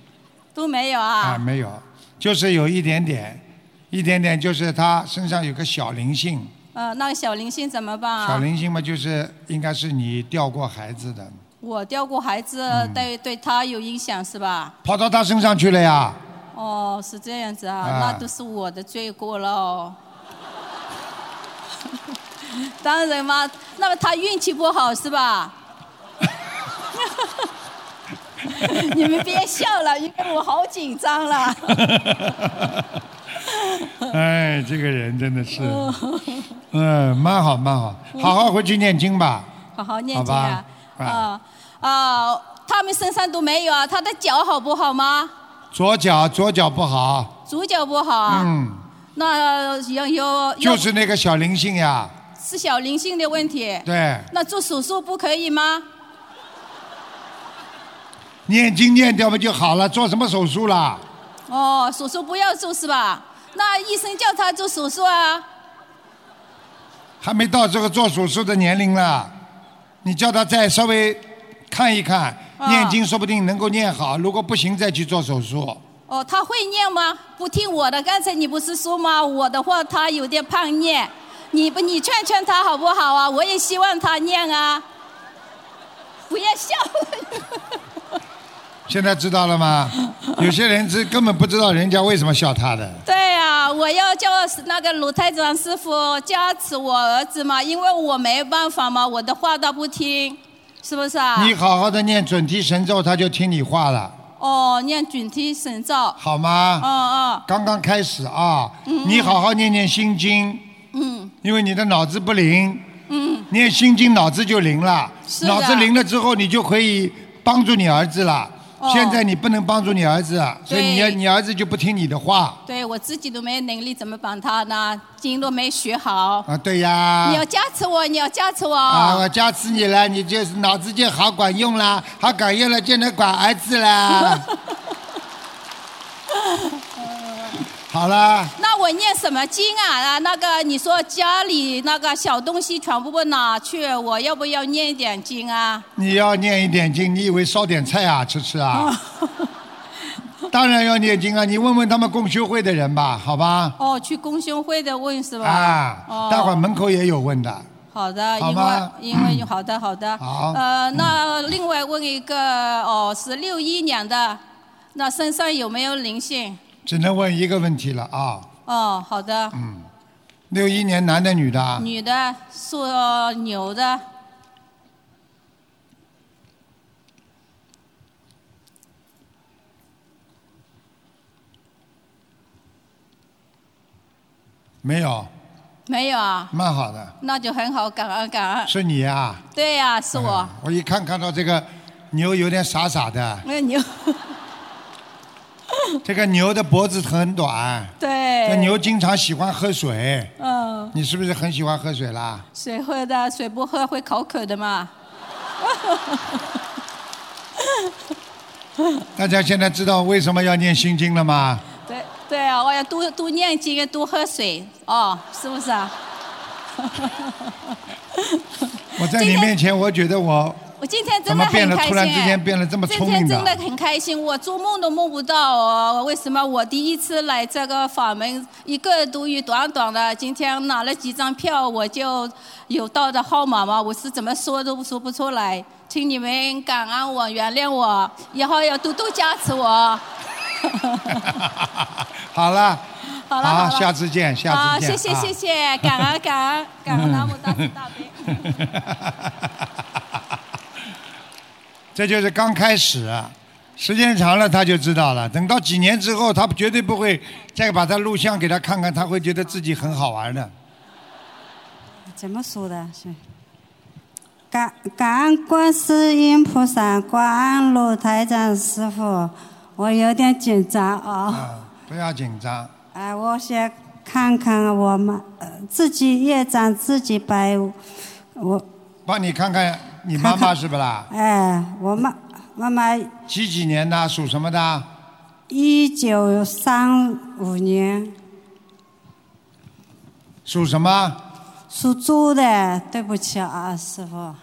都没有啊，啊。没有，就是有一点点，一点点，就是他身上有个小灵性，呃，那个小灵性怎么办啊？小灵性嘛，就是应该是你掉过孩子的，我掉过孩子，嗯对对他有影响是吧？跑到他身上去了呀。哦，是这样子啊，啊那都是我的罪过了哦。当然嘛，那么他运气不好是吧？你们别笑了，因为我好紧张了。哎，这个人真的是，嗯，蛮好蛮好，好好回去念经吧。好好念经啊！啊啊，他们身上都没有啊，他的脚好不好吗？左脚左脚不好，左脚不好啊？嗯，那要有有就是那个小灵性呀，是小灵性的问题。对，那做手术不可以吗？念经念掉不就好了？做什么手术啦？哦，手术不要做是吧？那医生叫他做手术啊？还没到这个做手术的年龄了，你叫他再稍微看一看，啊念经说不定能够念好，如果不行再去做手术。哦，他会念吗？不听我的，刚才你不是说吗？我的话他有点叛逆，你不你劝劝他好不好啊？我也希望他念啊。不要笑了。现在知道了吗？有些人是根本不知道人家为什么笑他的。对啊，我要叫那个鲁台长师傅加持我儿子嘛，因为我没办法嘛，我的话他不听，是不是啊？你好好的念准提神咒，他就听你话了，哦，念准提神咒。好吗？嗯嗯刚刚开始啊，嗯你好好念念心经，嗯因为你的脑子不灵，嗯，念心经脑子就灵了，是的脑子灵了之后，你就可以帮助你儿子了。哦现在你不能帮助你儿子，所以你对你儿子就不听你的话对我自己都没能力，怎么帮他呢？经都没学好。啊，对呀。你要加持我，你要加持我。啊，我加持你了，你就是脑子就好管用啦，好管用了就能管儿子啦。好了，那我念什么经啊？啊，那个你说家里那个小东西全部拿去，我要不要念一点经啊？你要念一点经，你以为烧点菜啊吃吃啊？当然要念经啊！你问问他们共修会的人吧，好吧？哦，去公修会的问是吧？啊，哦待会儿门口也有问的。好的，因为因为好的好的。好呃，那另外问一个哦，是六一年的，那身上有没有灵性？只能问一个问题了啊！哦，好的。嗯，六一年男的女的啊？女的，属牛的。没有，没有啊？蛮好的。那就很好，感恩感恩。是你呀、对呀、是我。我一看看到这个牛有点傻傻的，那牛。这个牛的脖子很短，对。这牛经常喜欢喝水。嗯，你是不是很喜欢喝水啦？水喝的，水不喝会口渴的嘛。大家现在知道为什么要念心经了吗？对对啊，我要多多念经，多喝水哦，是不是啊？我在你面前，我觉得我我今天真的很开心，变了突然之间变了这么聪明今天真的很开心，我做梦都梦不到哦。为什么我第一次来这个法门，一个多月短短的，今天拿了几张票，我就有到的号码嘛，我是怎么说都说不出来，请你们感恩我，原谅我，以后要多多加持我。好了，好了下次见，下，次见。谢谢啊谢谢，感恩感恩感恩南无大慈大悲。这就是刚开始，时间长了他就知道了。等到几年之后，他绝对不会再把他录像给他看看，他会觉得自己很好玩的。怎么说的？是感感恩观世音菩萨，感恩卢台长师傅。我有点紧张啊、啊，不要紧张。哎，我先看看我们、呃、自己业障自己背。我帮你看看你妈妈是不啦？哎，我妈妈妈几几年的？属什么的？一九三五年属什么？属猪的，对不起啊，师傅。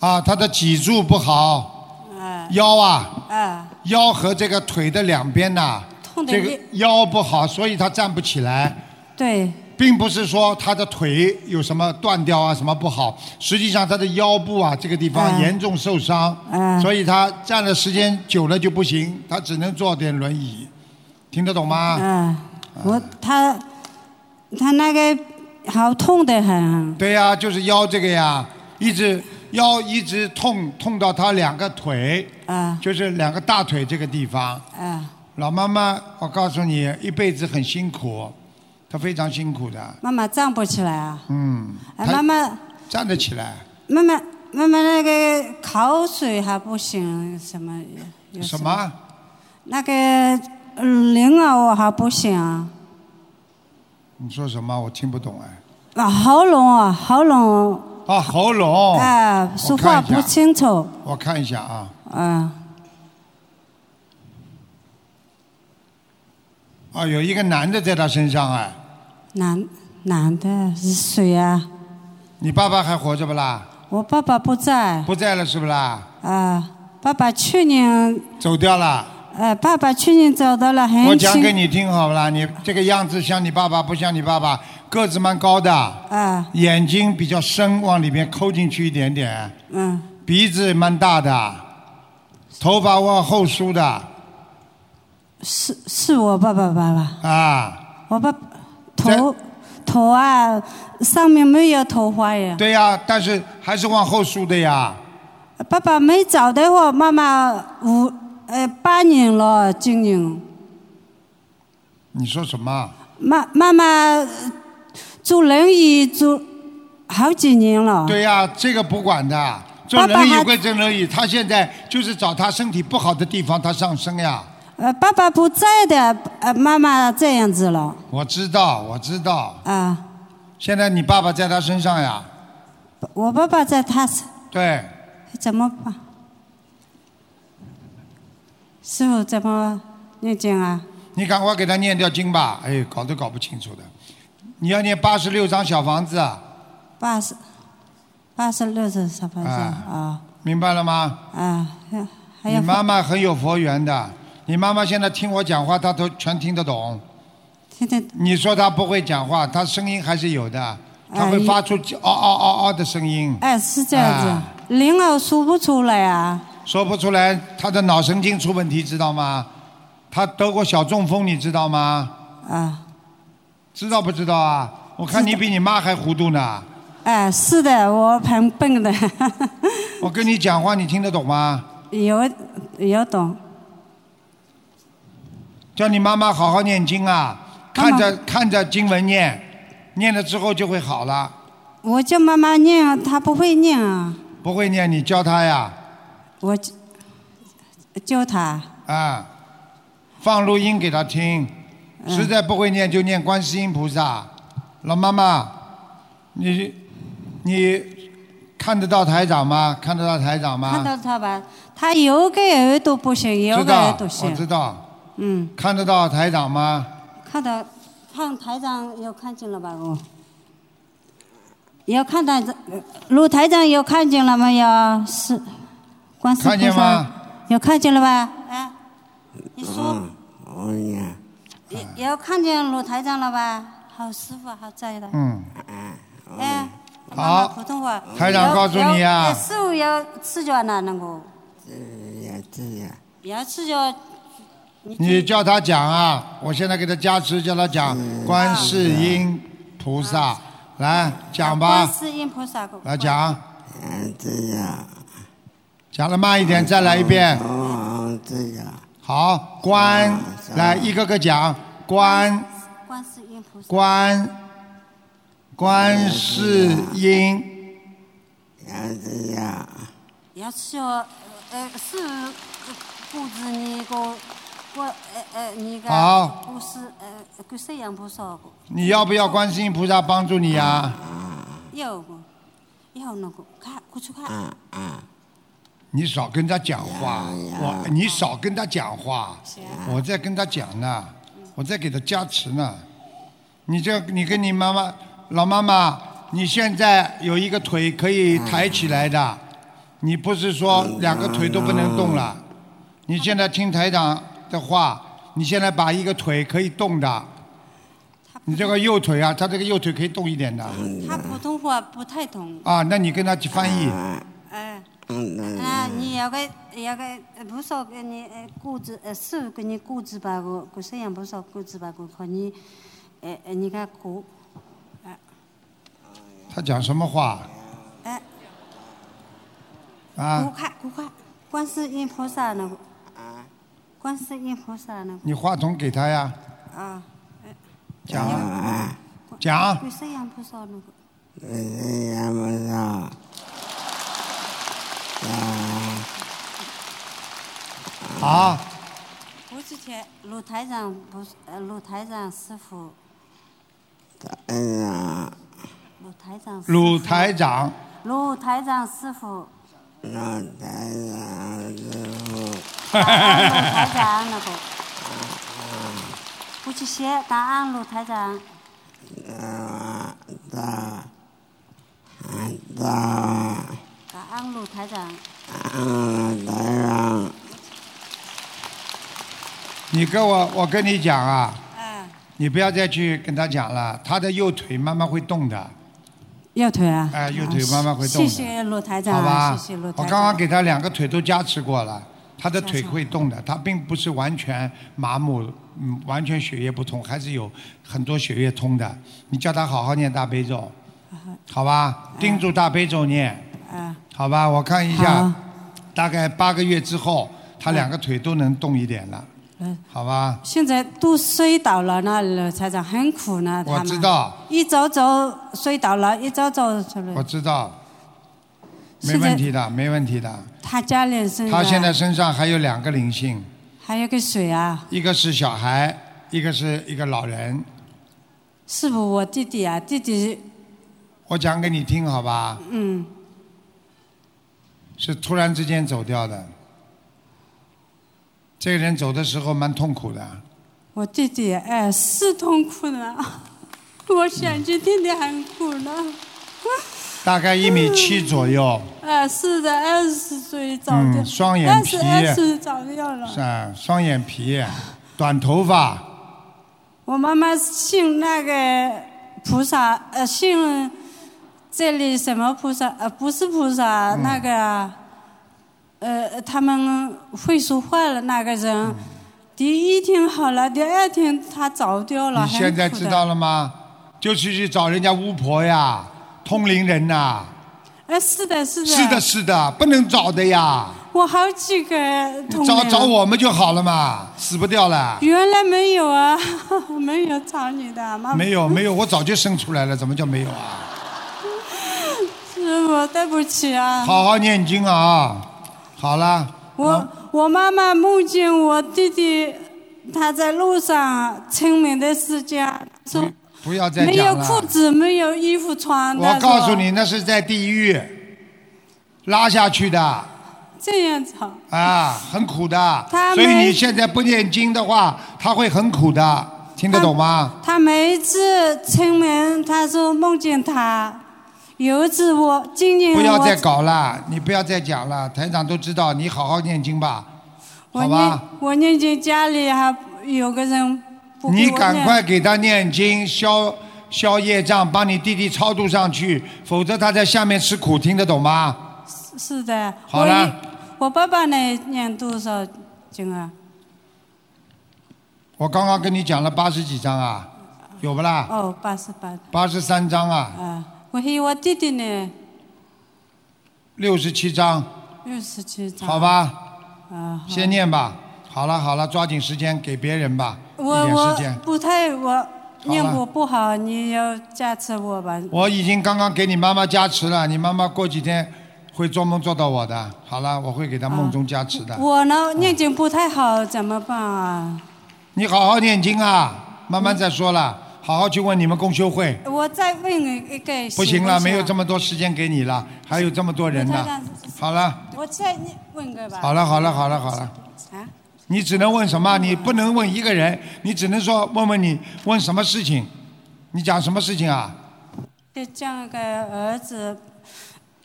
啊，他的脊柱不好，哎腰啊，哎，腰和这个腿的两边呐、这个痛得厉腰不好，所以他站不起来。对，并不是说他的腿有什么断掉啊，什么不好，实际上他的腰部啊这个地方哎严重受伤，哎所以他站的时间久了就不行，他只能坐点轮椅，听得懂吗？嗯，我他他那个好痛的很。对呀、就是腰这个呀，一直腰一直痛，痛到他两个腿，啊就是两个大腿这个地方。啊，老妈妈，我告诉你，一辈子很辛苦，她非常辛苦的，妈妈站不起来啊。嗯，哎，她妈妈站得起来，妈妈妈妈那个口水还不行，什么什么？那个呃灵啊，我还不行啊，你说什么？我听不懂哎。啊喉咙啊喉咙啊，喉咙。哎我说话不清楚，我看一下啊，啊啊，有一个男的在他身上啊，男男的是谁啊？你爸爸还活着不啦？我爸爸不在不在了是不啦？啊，爸爸去年走掉了。呃爸爸去年走掉了很我讲给你听好不啦？你这个样子像你爸爸，不像你爸爸，个子蛮高的，啊眼睛比较深，往里面抠进去一点点，嗯鼻子蛮大的，头发往后梳的是是我爸爸爸爸。啊。我爸头头啊上面没有头发呀。对呀、但是还是往后梳的呀。爸爸没找的话，妈妈五呃八年了，今年你说什么？妈妈妈呃坐轮椅坐好几年了。对呀、这个不管的，坐爸爸轮椅归坐轮椅，他现在就是找他身体不好的地方，他上升呀。呃，爸爸不在的，呃，妈妈这样子了我知道，我知道。啊。现在你爸爸在他身上呀？我爸爸在他身对，怎么办？师傅怎么念经啊？你赶快给他念掉经吧。哎，搞都搞不清楚的。你要念八十六张小房子，啊，八十八十六张小房子啊？明白了吗？啊，还还有你妈妈很有佛缘的，你妈妈现在听我讲话，她都全听得懂。听得懂你说她不会讲话，她声音还是有的，她哎会发出嗷嗷嗷嗷的声音。哎，是这样子啊，灵儿说不出来啊。说不出来，她的脑神经出问题，知道吗？她得过小中风，你知道吗？啊，知道不知道啊？我看你比你妈还糊涂呢。哎，是的，我很笨的，我跟你讲话，你听得懂吗？有有懂。叫你妈妈好好念经啊，看着看着经文念，念了之后就会好了。我叫妈妈念，她不会念啊，不会念，你教她呀，我教教她。啊，放录音给她听。嗯实在不会念就念观世音菩萨。老妈妈，你你看得到台长吗？看得到台长吗？看到他吧，他有个耳朵不行，有个耳朵行。知道。嗯，看得到台长吗？看到看台长有看见了吧？我有看到这卢台长有看见了没有？是观世看见吗？有看见了吧？哎，你说哎呀，有有看见卢台长了吧？好师傅好在的。嗯，哎，好普通话。台长告诉你啊师傅要吃脚呢，那个这呀这呀，要吃脚。你叫他讲啊！我现在给他加持，叫他讲观世音菩萨，来讲吧。观，世音菩萨。来讲，嗯这样，讲的慢一点，再来一遍。哦这样，好，观，来一个个讲，观。观世音菩萨。观。观世音，要这样，要吃药，呃，是布置你个个呃呃你个好。不是呃观世音菩萨，你要不要观世音菩萨帮助你呀？要个要那个看过去看，你少跟他讲话，我你少跟他讲话，我在跟他讲呢，我在给他加持呢。你这你跟你妈妈老妈妈，你现在有一个腿可以抬起来的，你不是说两个腿都不能动了？你现在听台长的话，你现在把一个腿可以动的，你这个右腿啊，他这个右腿可以动一点的。他普通话不太懂，啊，那你跟他去翻译。哎。嗯啊，你要个要个不少给你呃顾置呃师傅给你顾置吧个，观世音菩萨顾置吧个，可你呃呃你看顾，他讲什么话？哎，顾啊？看顾看，观世音菩萨那个，观世音菩萨呢？你话筒给他呀，啊，讲。讲。观世音菩萨那个。这呀不少，好，我之前卢台长不是呃卢台长师傅，哎呀，卢台长师傅。鲁台长，卢台长师傅，老台长师傅，台长那个，我去写感恩卢台长，啊大，大，感恩卢台长，嗯台长，你跟我，我跟你讲啊，你不要再去跟他讲了，他的右腿慢慢会动的，右腿啊，哎，右腿慢慢会动的，谢谢卢台长，好吧？谢谢卢台长。我刚刚给他两个腿都加持过了，他的腿会动的，他并不是完全麻木，嗯，完全血液不通，还是有很多血液通的。你叫他好好念大悲咒，好吧？盯住大悲咒念，啊，好吧？我看一下，大概八个月之后，他两个腿都能动一点了，嗯，好吧？现在都摔倒了呢，卢台长很苦呢，我知道，一走走摔倒了，一走走出来我。知道，没问题的，没问题的。他家里身他现在身上还有两个灵性，还有个水啊，一个是小孩，一个是一个老人。是不，我弟弟啊，弟弟，我讲给你听，好吧？嗯，是突然之间走掉的。这个人走的时候蛮痛苦的，我弟弟哎是痛苦的，我想起天天很苦的，大概一米七左右，哎是的，二十岁早掉，嗯双眼皮二十二十早掉了。是啊，双眼皮，短头发，我妈妈信那个菩萨，呃，信这里什么菩萨？呃，不是菩萨，嗯那个，呃，他们会说话了那个嗯人，第一天好了，第二天他早掉了。你现在知道了吗？就去去找人家巫婆呀，通灵人呐、哎，是的，是的。是的，。是的，不能找的呀，我好几个同找龄找我们就好了嘛，死不掉了。原来没有啊，没有找你的，妈妈。没有没有，我早就生出来了，怎么叫没有啊？师傅，对不起啊。好好念经啊！好了，我我妈妈梦见我弟弟，他在路上清明的时间，说不要再没有讲了。裤子，没有衣服穿。我告诉你，那是在地狱拉下去的这样子啊，啊，很苦的。他没所以你现在不念经的话，他会很苦的。听得懂吗？他每一次出门，他说梦见他。有一次我今年不要再搞了，你不要再讲了，台长都知道，你好好念经吧，我念好吧？我念经家里还有个人你赶快给他念经消消业障，帮你弟弟超度上去，否则他在下面吃苦，听得懂吗？是的。好了我一我爸爸呢念多少经啊？我刚刚跟你讲了八十几章啊，有不啦？哦，八十八。八十三章啊，啊，我还有我弟弟呢，六十七章，六十七章。好吧？啊，好先念吧。好了好了，抓紧时间给别人吧，一我我点时间。不太我念佛不好，你要加持我吧。我已经刚刚给你妈妈加持了，你妈妈过几天会做梦做到我的。好了，我会给她梦中加持的。我呢念经不太好，怎么办啊？你好好念经啊，慢慢再说了，好好去问你们共修会。我再问一个。不行了，没有这么。么多时间给你了，还有这么多人呢。好了，我再问个吧。好了，好了，好了，好了。啊？你只能问什么？你不能问一个人，你只能说问问你问什么事情，你讲什么事情啊？就讲个儿子，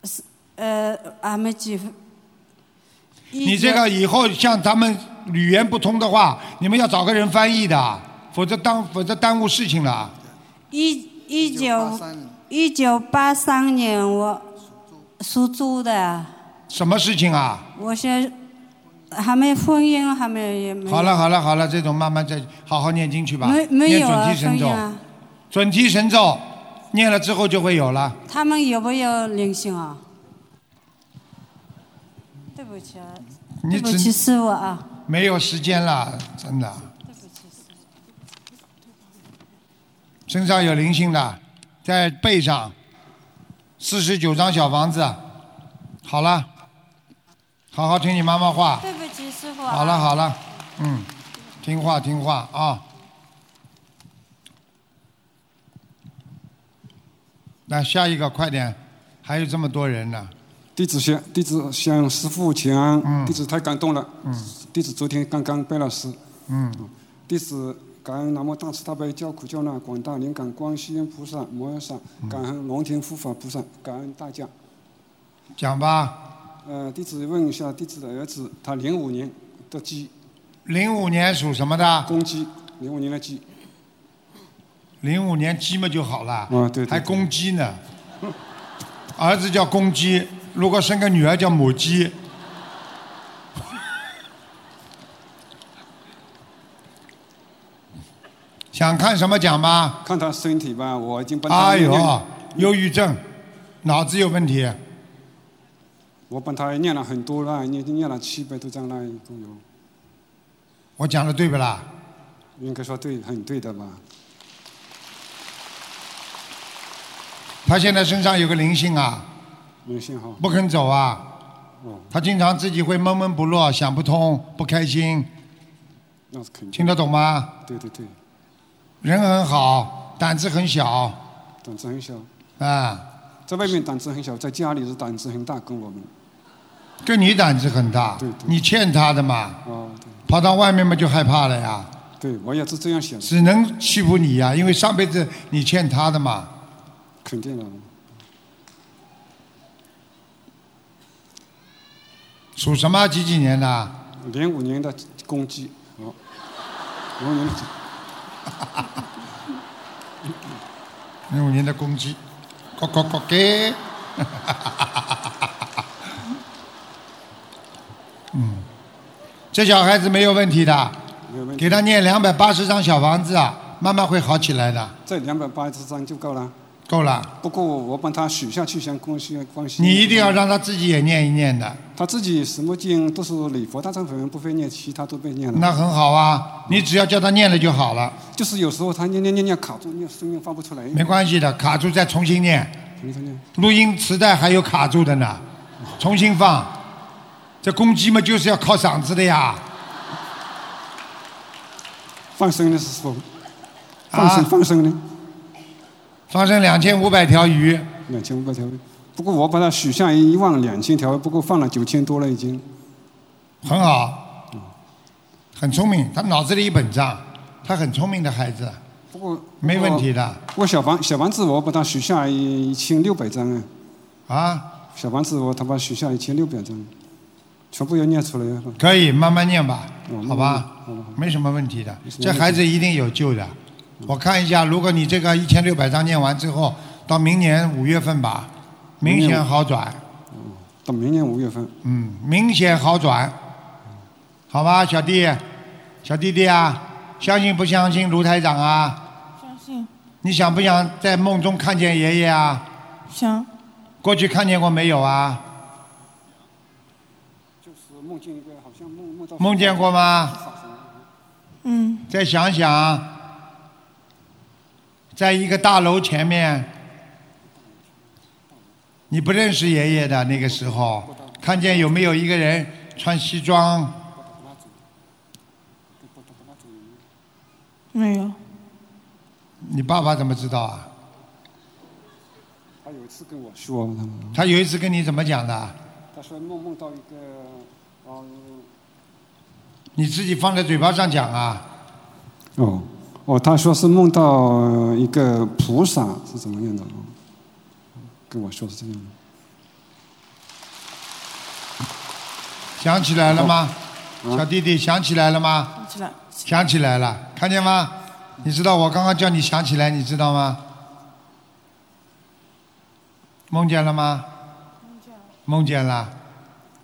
是呃，俺们几夫。你这个以后像咱们语言不通的话，你们要找个人翻译的，否则耽否则耽误事情了。一一九一九八三年我属猪的，什么事情啊？我现在还没婚姻，还没也没有。好了好了好了，这种慢慢再好好念经去吧。没没有啊准提神咒婚姻啊，准提神咒念了之后就会有了。他们有没有灵性啊？对不起啊，你对不起师傅啊，没有时间了，真的。身上有灵性的，在背上，四十九张小房子。好了，好好听你妈妈话。对不好了好了，嗯，听话听话啊。那下一个快点，还有这么多人呢。弟子向弟子向师父请安，弟子太感动了。弟子昨天刚刚拜了师。嗯。弟子感恩南无大慈大悲救苦救难广大灵感观世音菩萨摩诃萨，感恩龙天护法菩萨，感恩大家。讲吧。呃，弟子问一下弟子的儿子，他零五年的鸡。零五年属什么的？公鸡，零五年的鸡。零五年鸡嘛就好了。啊，对。还公鸡呢。儿子叫公鸡，如果生个女儿叫母鸡。想看什么奖吧？看他身体吧，我已经帮他哎念呦，忧郁症，脑子有问题。我帮他念了很多了，念念了七百多章了，一共有。我讲的对不啦？应该说对，很对的吧？他现在身上有个灵性啊，灵性哈。不肯走啊。哦。他经常自己会闷闷不乐，想不通，不开心。那是肯定。听得懂吗？对对对，人很好，胆子很小胆子很小。啊，在外面胆子很小，在家里是胆子很大，跟我们。就你胆子很大。你欠他的嘛。跑到外面嘛就害怕了呀。对，我也是这样想。只能欺负你呀，因为上辈子你欠他的嘛。肯定的。属什么？几几年的？零五年的公鸡，零五年的。公鸡，咯咯咯给。嗯，这小孩子没有问题的。给他念两百八十张小房子啊，慢慢会好起来的。这两百八十张就够了。够了。不过我帮他许下去，像关系关系。你一定要让他自己也念一念的。他自己什么经都是礼佛大忏悔文不会念，其他都被念了。那很好啊，你只要叫他念了就好了。就是有时候他念念念念卡住，念声音发不出来。没关系的，卡住再重新念。重新念。录音磁带还有卡住的呢，重新放。这公鸡嘛，就是要靠嗓子的呀。放生的是否？放生、放生呢？放生两千五百条鱼。两千五百条鱼。不过我把它许下一万两千条，不过放了九千多了已经。很好，很聪明，他脑子里一本账。他很聪明的孩子，不过没问题的。我小房小房子我把它许下一千六百张啊。啊？小房子我他把许下一千六百张，全部要念出来。可以慢慢念吧，好吧好吧，没什么问题的。这孩子一定有救的。我看一下，如果你这个一千六百章念完之后，到明年五月份吧，明显好转。到明年五月份。嗯，明显好转，好吧，小弟，小弟弟啊，相信不相信卢台长啊？相信。你想不想在梦中看见爷爷啊？想。过去看见过没有啊？就是梦见一个好像梦梦到梦见过吗？嗯。再想想，在一个大楼前面，你不认识爷爷的那个时候，看见有没有一个人穿西装？没有。你爸爸怎么知道啊？他有一次跟我说，他有一次跟你怎么讲的？他说梦梦到一个，嗯，你自己放在嘴巴上讲啊。哦哦，他说是梦到一个菩萨是怎么样的？哦跟我说是这样的。想起来了吗？哦小弟弟想起来了吗？想起来。想起来了，看见吗？你知道我刚刚叫你想起来，你知道吗？梦见了吗？梦见了。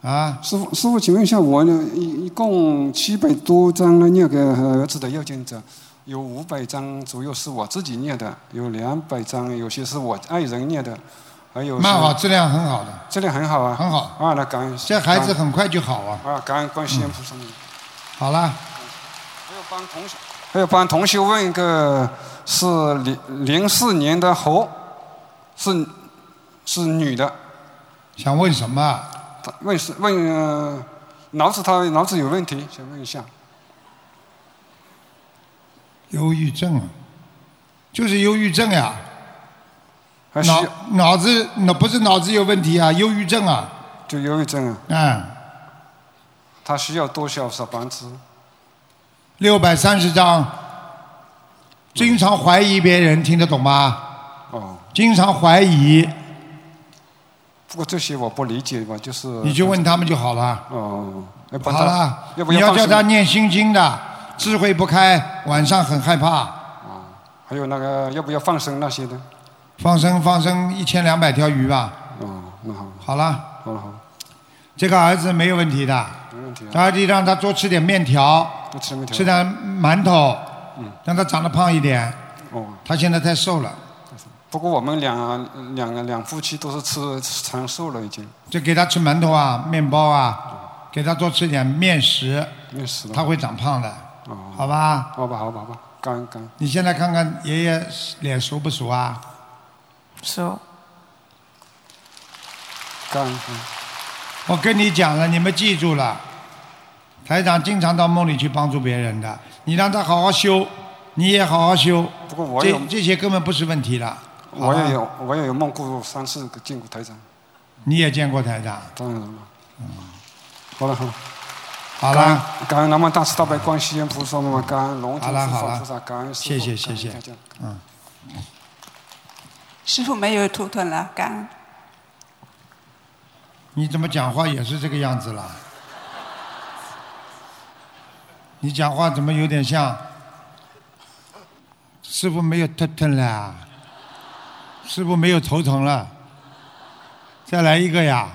啊，师傅，师傅，请问一下，我呢一一共七百多张的那个儿子的要经者，有五百张左右是我自己念的，有两百张有些是我爱人念的，还有是蛮好，质量很好的。质量很好啊，很好啊，那感恩这孩子很快就好啊。啊，感恩观世音菩萨。好了，还要帮同学，还要帮同学问一个是零零四年的猴，是是女的。想问什么？问是问、呃、脑子他脑子有问题，想问一下。忧郁症啊，就是忧郁症呀、脑脑子那不是脑子有问题啊，忧郁症啊。就忧郁症啊。嗯。他需要多少小房子？六百三十张。经常怀疑别人，听得懂吗？哦。经常怀疑，不过这些我不理解嘛，就是。你就问他们就好了。哦。要帮他好了，要不你要叫他念心经的，智慧不开，晚上很害怕。啊还有那个要不要放生那些的？放生放生一千两百条鱼吧。哦，那好。好了。好了好了，这个儿子没有问题的，没问题啊。他就让他多吃点面条，多吃面条。吃点馒头，嗯让他长得胖一点。哦。他现在太瘦了，不过我们两两个两夫妻都是吃吃长寿了已经。就给他吃馒头啊、面包啊，给他多吃点面食，面食。他会长胖的，哦。好吧？好吧好吧好吧，感恩感恩。你现在看看爷爷脸熟不熟啊？熟。感恩。我跟你讲了，你们记住了。台长经常到梦里去帮助别人的，你让他好好修，你也好好修。不过我有这这些根本不是问题了。我也有我也有梦过三次见过台长。你也见过台长？当然了。好了好了。好了感恩南无大慈大悲观世音菩萨，妈妈感恩龙好天护法菩萨，感恩，师谢父谢谢谢嗯。师傅没有图腾了，感恩。你怎么讲话也是这个样子了？你讲话怎么有点像？师傅没有头疼了，师傅没有头疼了，再来一个呀！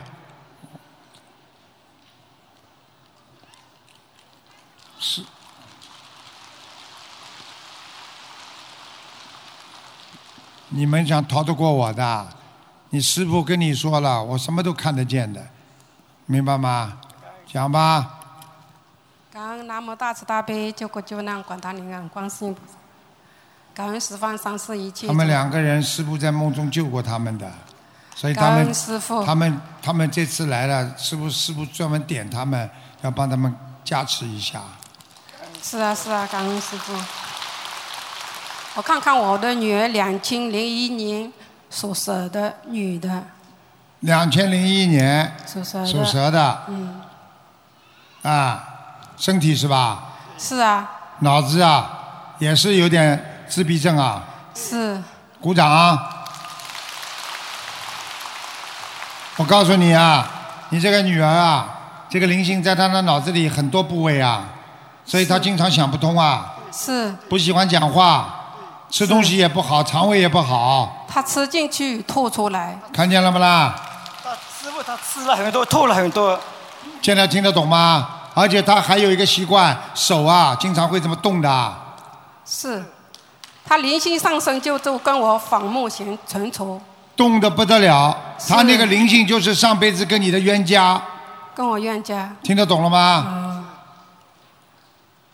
是。你们想逃得过我的？你师傅跟你说了，我什么都看得见的，明白吗？讲吧。感恩南无大慈大悲救苦救难广大灵感观世音菩萨，感恩十方三世一切。他们两个人，师傅在梦中救过他们的，所以他感们恩师父他们他们这次来了，师傅师傅专门点他们，要帮他们加持一下。是啊是啊，感恩师傅。我看看我的女儿，两千零一年属蛇的女的，两千零一年属蛇的。属蛇的嗯，啊，身体是吧？是啊，脑子啊，也是有点自闭症啊。是鼓掌啊！我告诉你啊，你这个女儿啊，这个灵性在她的脑子里很多部位啊，所以她经常想不通啊，是，不喜欢讲话，吃东西也不好，肠胃也不好，她吃进去吐出来，看见了不啦？师傅她吃了很多，吐了很多。现在听得懂吗？而且她还有一个习惯，手啊经常会这么动的。是，他灵性上升就就跟我反目前成仇，动得不得了，他那个灵性就是上辈子跟你的冤家，跟我冤家，听得懂了吗？嗯，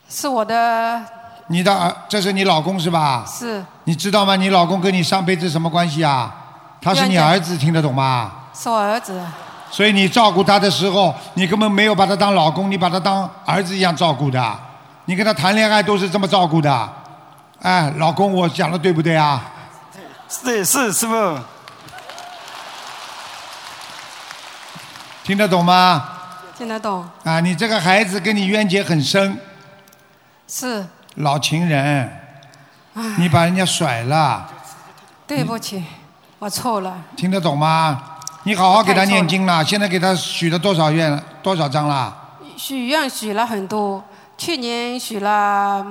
是我的，你的儿，这是你老公是吧？是你知道吗？你老公跟你上辈子什么关系啊？他是你儿子，听得懂吗？是我儿子，所以你照顾他的时候，你根本没有把他当老公，你把他当儿子一样照顾的。你跟他谈恋爱都是这么照顾的。哎，老公，我讲的对不对啊？是是师傅，听得懂吗？听得懂，啊，你这个孩子跟你冤结很深，是，老情人，你把人家甩了，对不起，我错了，听得懂吗？你好好给他念经了，现在给他许了多少愿多少章了？许愿许了很多，去年许了，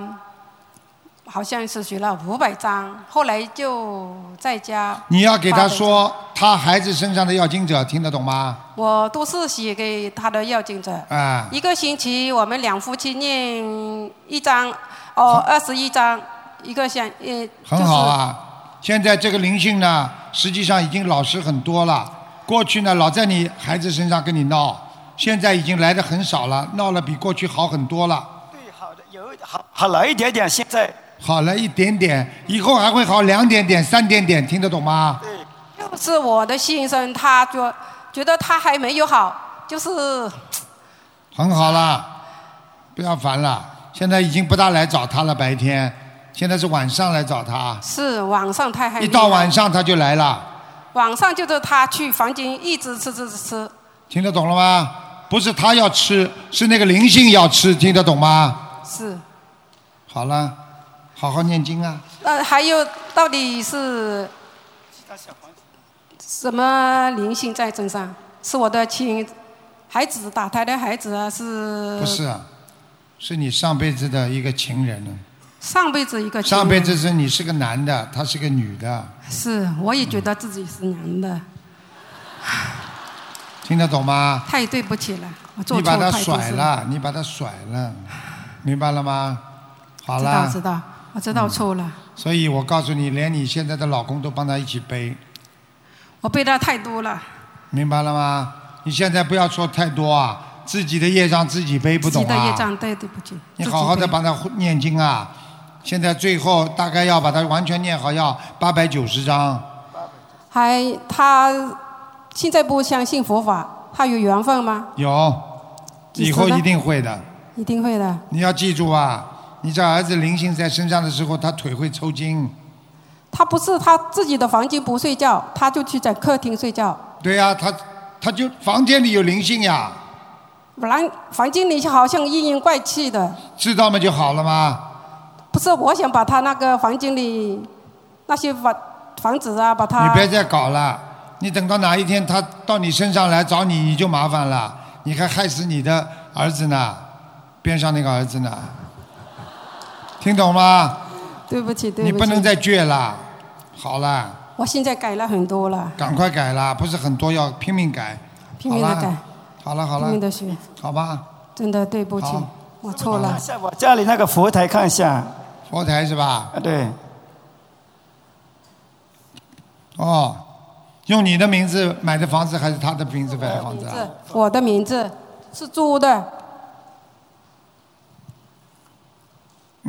好像是学了五百张，后来就在家。你要给他说他孩子身上的要经者，听得懂吗？我都是写给他的要经者。啊，一个星期我们两夫妻念一张，哦，二十一张，一个像呃，很好啊。现在这个灵性呢，实际上已经老实很多了。过去呢，老在你孩子身上跟你闹，现在已经来的很少了，闹了比过去好很多了。对好好了一点点，现在好了一点点，以后还会好两点点、三点点，听得懂吗？就是我的先生，他觉觉得他还没有好，就是很好了，不要烦了。现在已经不大来找他了，白天，现在是晚上来找他。是晚上他还没一到晚上他就来了，晚上就是他去房间一直吃吃吃吃，听得懂了吗？不是他要吃，是那个灵性要吃，听得懂吗？是。好了，好好念经啊。那，还有到底是什么灵性在身上？是我的亲孩子打胎的孩子啊？是不是啊，是你上辈子的一个情人呢。上辈子一个上辈子是你是个男的，她是个女的，是，我也觉得自己是男的，听得懂吗？太对不起了，我做错你把他甩了，你把他甩了，明白了吗？好了知道了，知道，我知道错了，所以我告诉你，连你现在的老公都帮他一起背，我背的太多了，明白了吗？你现在不要说太多啊，自己的业障自己背，不自己懂啊？的业障，对对不起，你好好的帮他念经啊！现在最后大概要把它完全念好，要八百九十章。还他现在不相信佛法，他有缘分吗？有，以后一定会的。一定会的。你要记住啊！你这儿子灵性在身上的时候，他腿会抽筋。他不是他自己的房间不睡觉，他就去在客厅睡觉。对呀、他他就房间里有灵性呀，不然房间里好像阴阴怪气的。知道吗就好了吗？不是，我想把他那个房间里那些房房子啊，把他你别再搞了，你等到哪一天他到你身上来找你，你就麻烦了，你还害死你的儿子呢，边上那个儿子呢，听懂吗？对不起，对不起。你不能再倔了，好了，我现在改了很多了，赶快改了，不是很多要拼命改，拼命的改，好了好了拼命，的学，好吧，真的对不起，我错了。下我家里那个佛台看一下。佛台是吧？啊，对。哦，用你的名字买的房子还是他的名字买的房子啊？是我的名字是租的，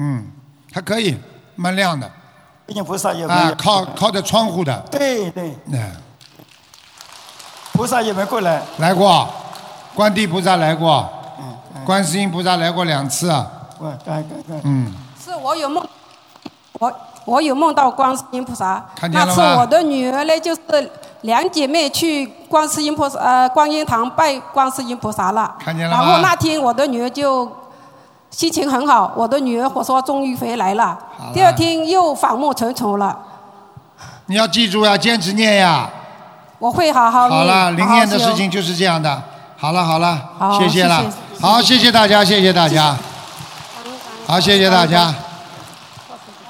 嗯，还可以，蛮亮的。毕竟菩萨也啊，靠靠着窗户的，对对，嗯，菩萨有没有过来？来过，观地菩萨来过，观世音菩萨来过两次啊，喂，该该该。嗯，是我有梦，我我有梦到观世音菩萨。看见那次我的女儿呢，就是两姐妹去观世音菩萨呃观音堂拜观世音菩萨了。看见了然后那天我的女儿就心情很好。我的女儿我说终于回来了了，第二天又反目成仇了。你要记住呀，坚持念呀。我会好好念好了，灵验的事情就是这样的。好了好了，好谢谢了谢谢。好，谢谢大家，谢谢大家。好，谢谢大家。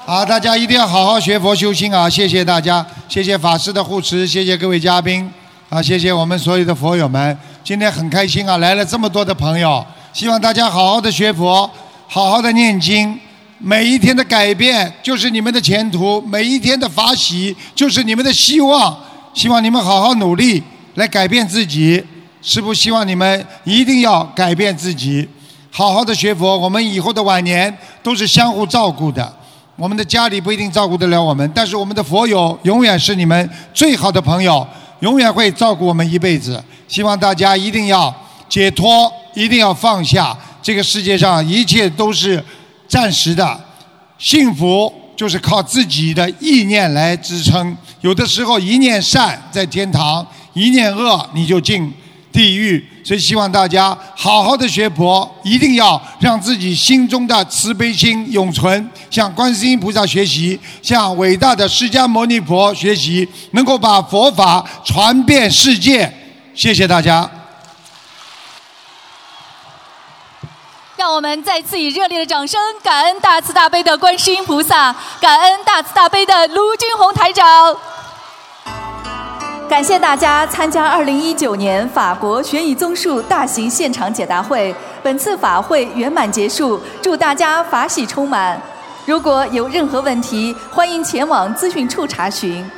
好，大家一定要好好学佛修心啊！谢谢大家，谢谢法师的护持，谢谢各位嘉宾，啊，谢谢我们所有的佛友们。今天很开心啊，来了这么多的朋友，希望大家好好的学佛，好好的念经。每一天的改变就是你们的前途，每一天的法喜就是你们的希望。希望你们好好努力来改变自己。师父希望你们一定要改变自己，好好的学佛。我们以后的晚年都是相互照顾的。我们的家里不一定照顾得了我们，但是我们的佛友永远是你们最好的朋友，永远会照顾我们一辈子。希望大家一定要解脱，一定要放下。这个世界上一切都是暂时的，幸福就是靠自己的意念来支撑。有的时候一念善在天堂，一念恶你就进地狱。所以希望大家好好的学佛，一定要让自己心中的慈悲心永存，向观世音菩萨学习，向伟大的释迦牟尼佛学习，能够把佛法传遍世界。谢谢大家。让我们再次以热烈的掌声，感恩大慈大悲的观世音菩萨，感恩大慈大悲的卢俊宏台长。感谢大家参加2019年法国悬疑综述大型现场解答会，本次法会圆满结束，祝大家法喜充满。如果有任何问题，欢迎前往资讯处查询。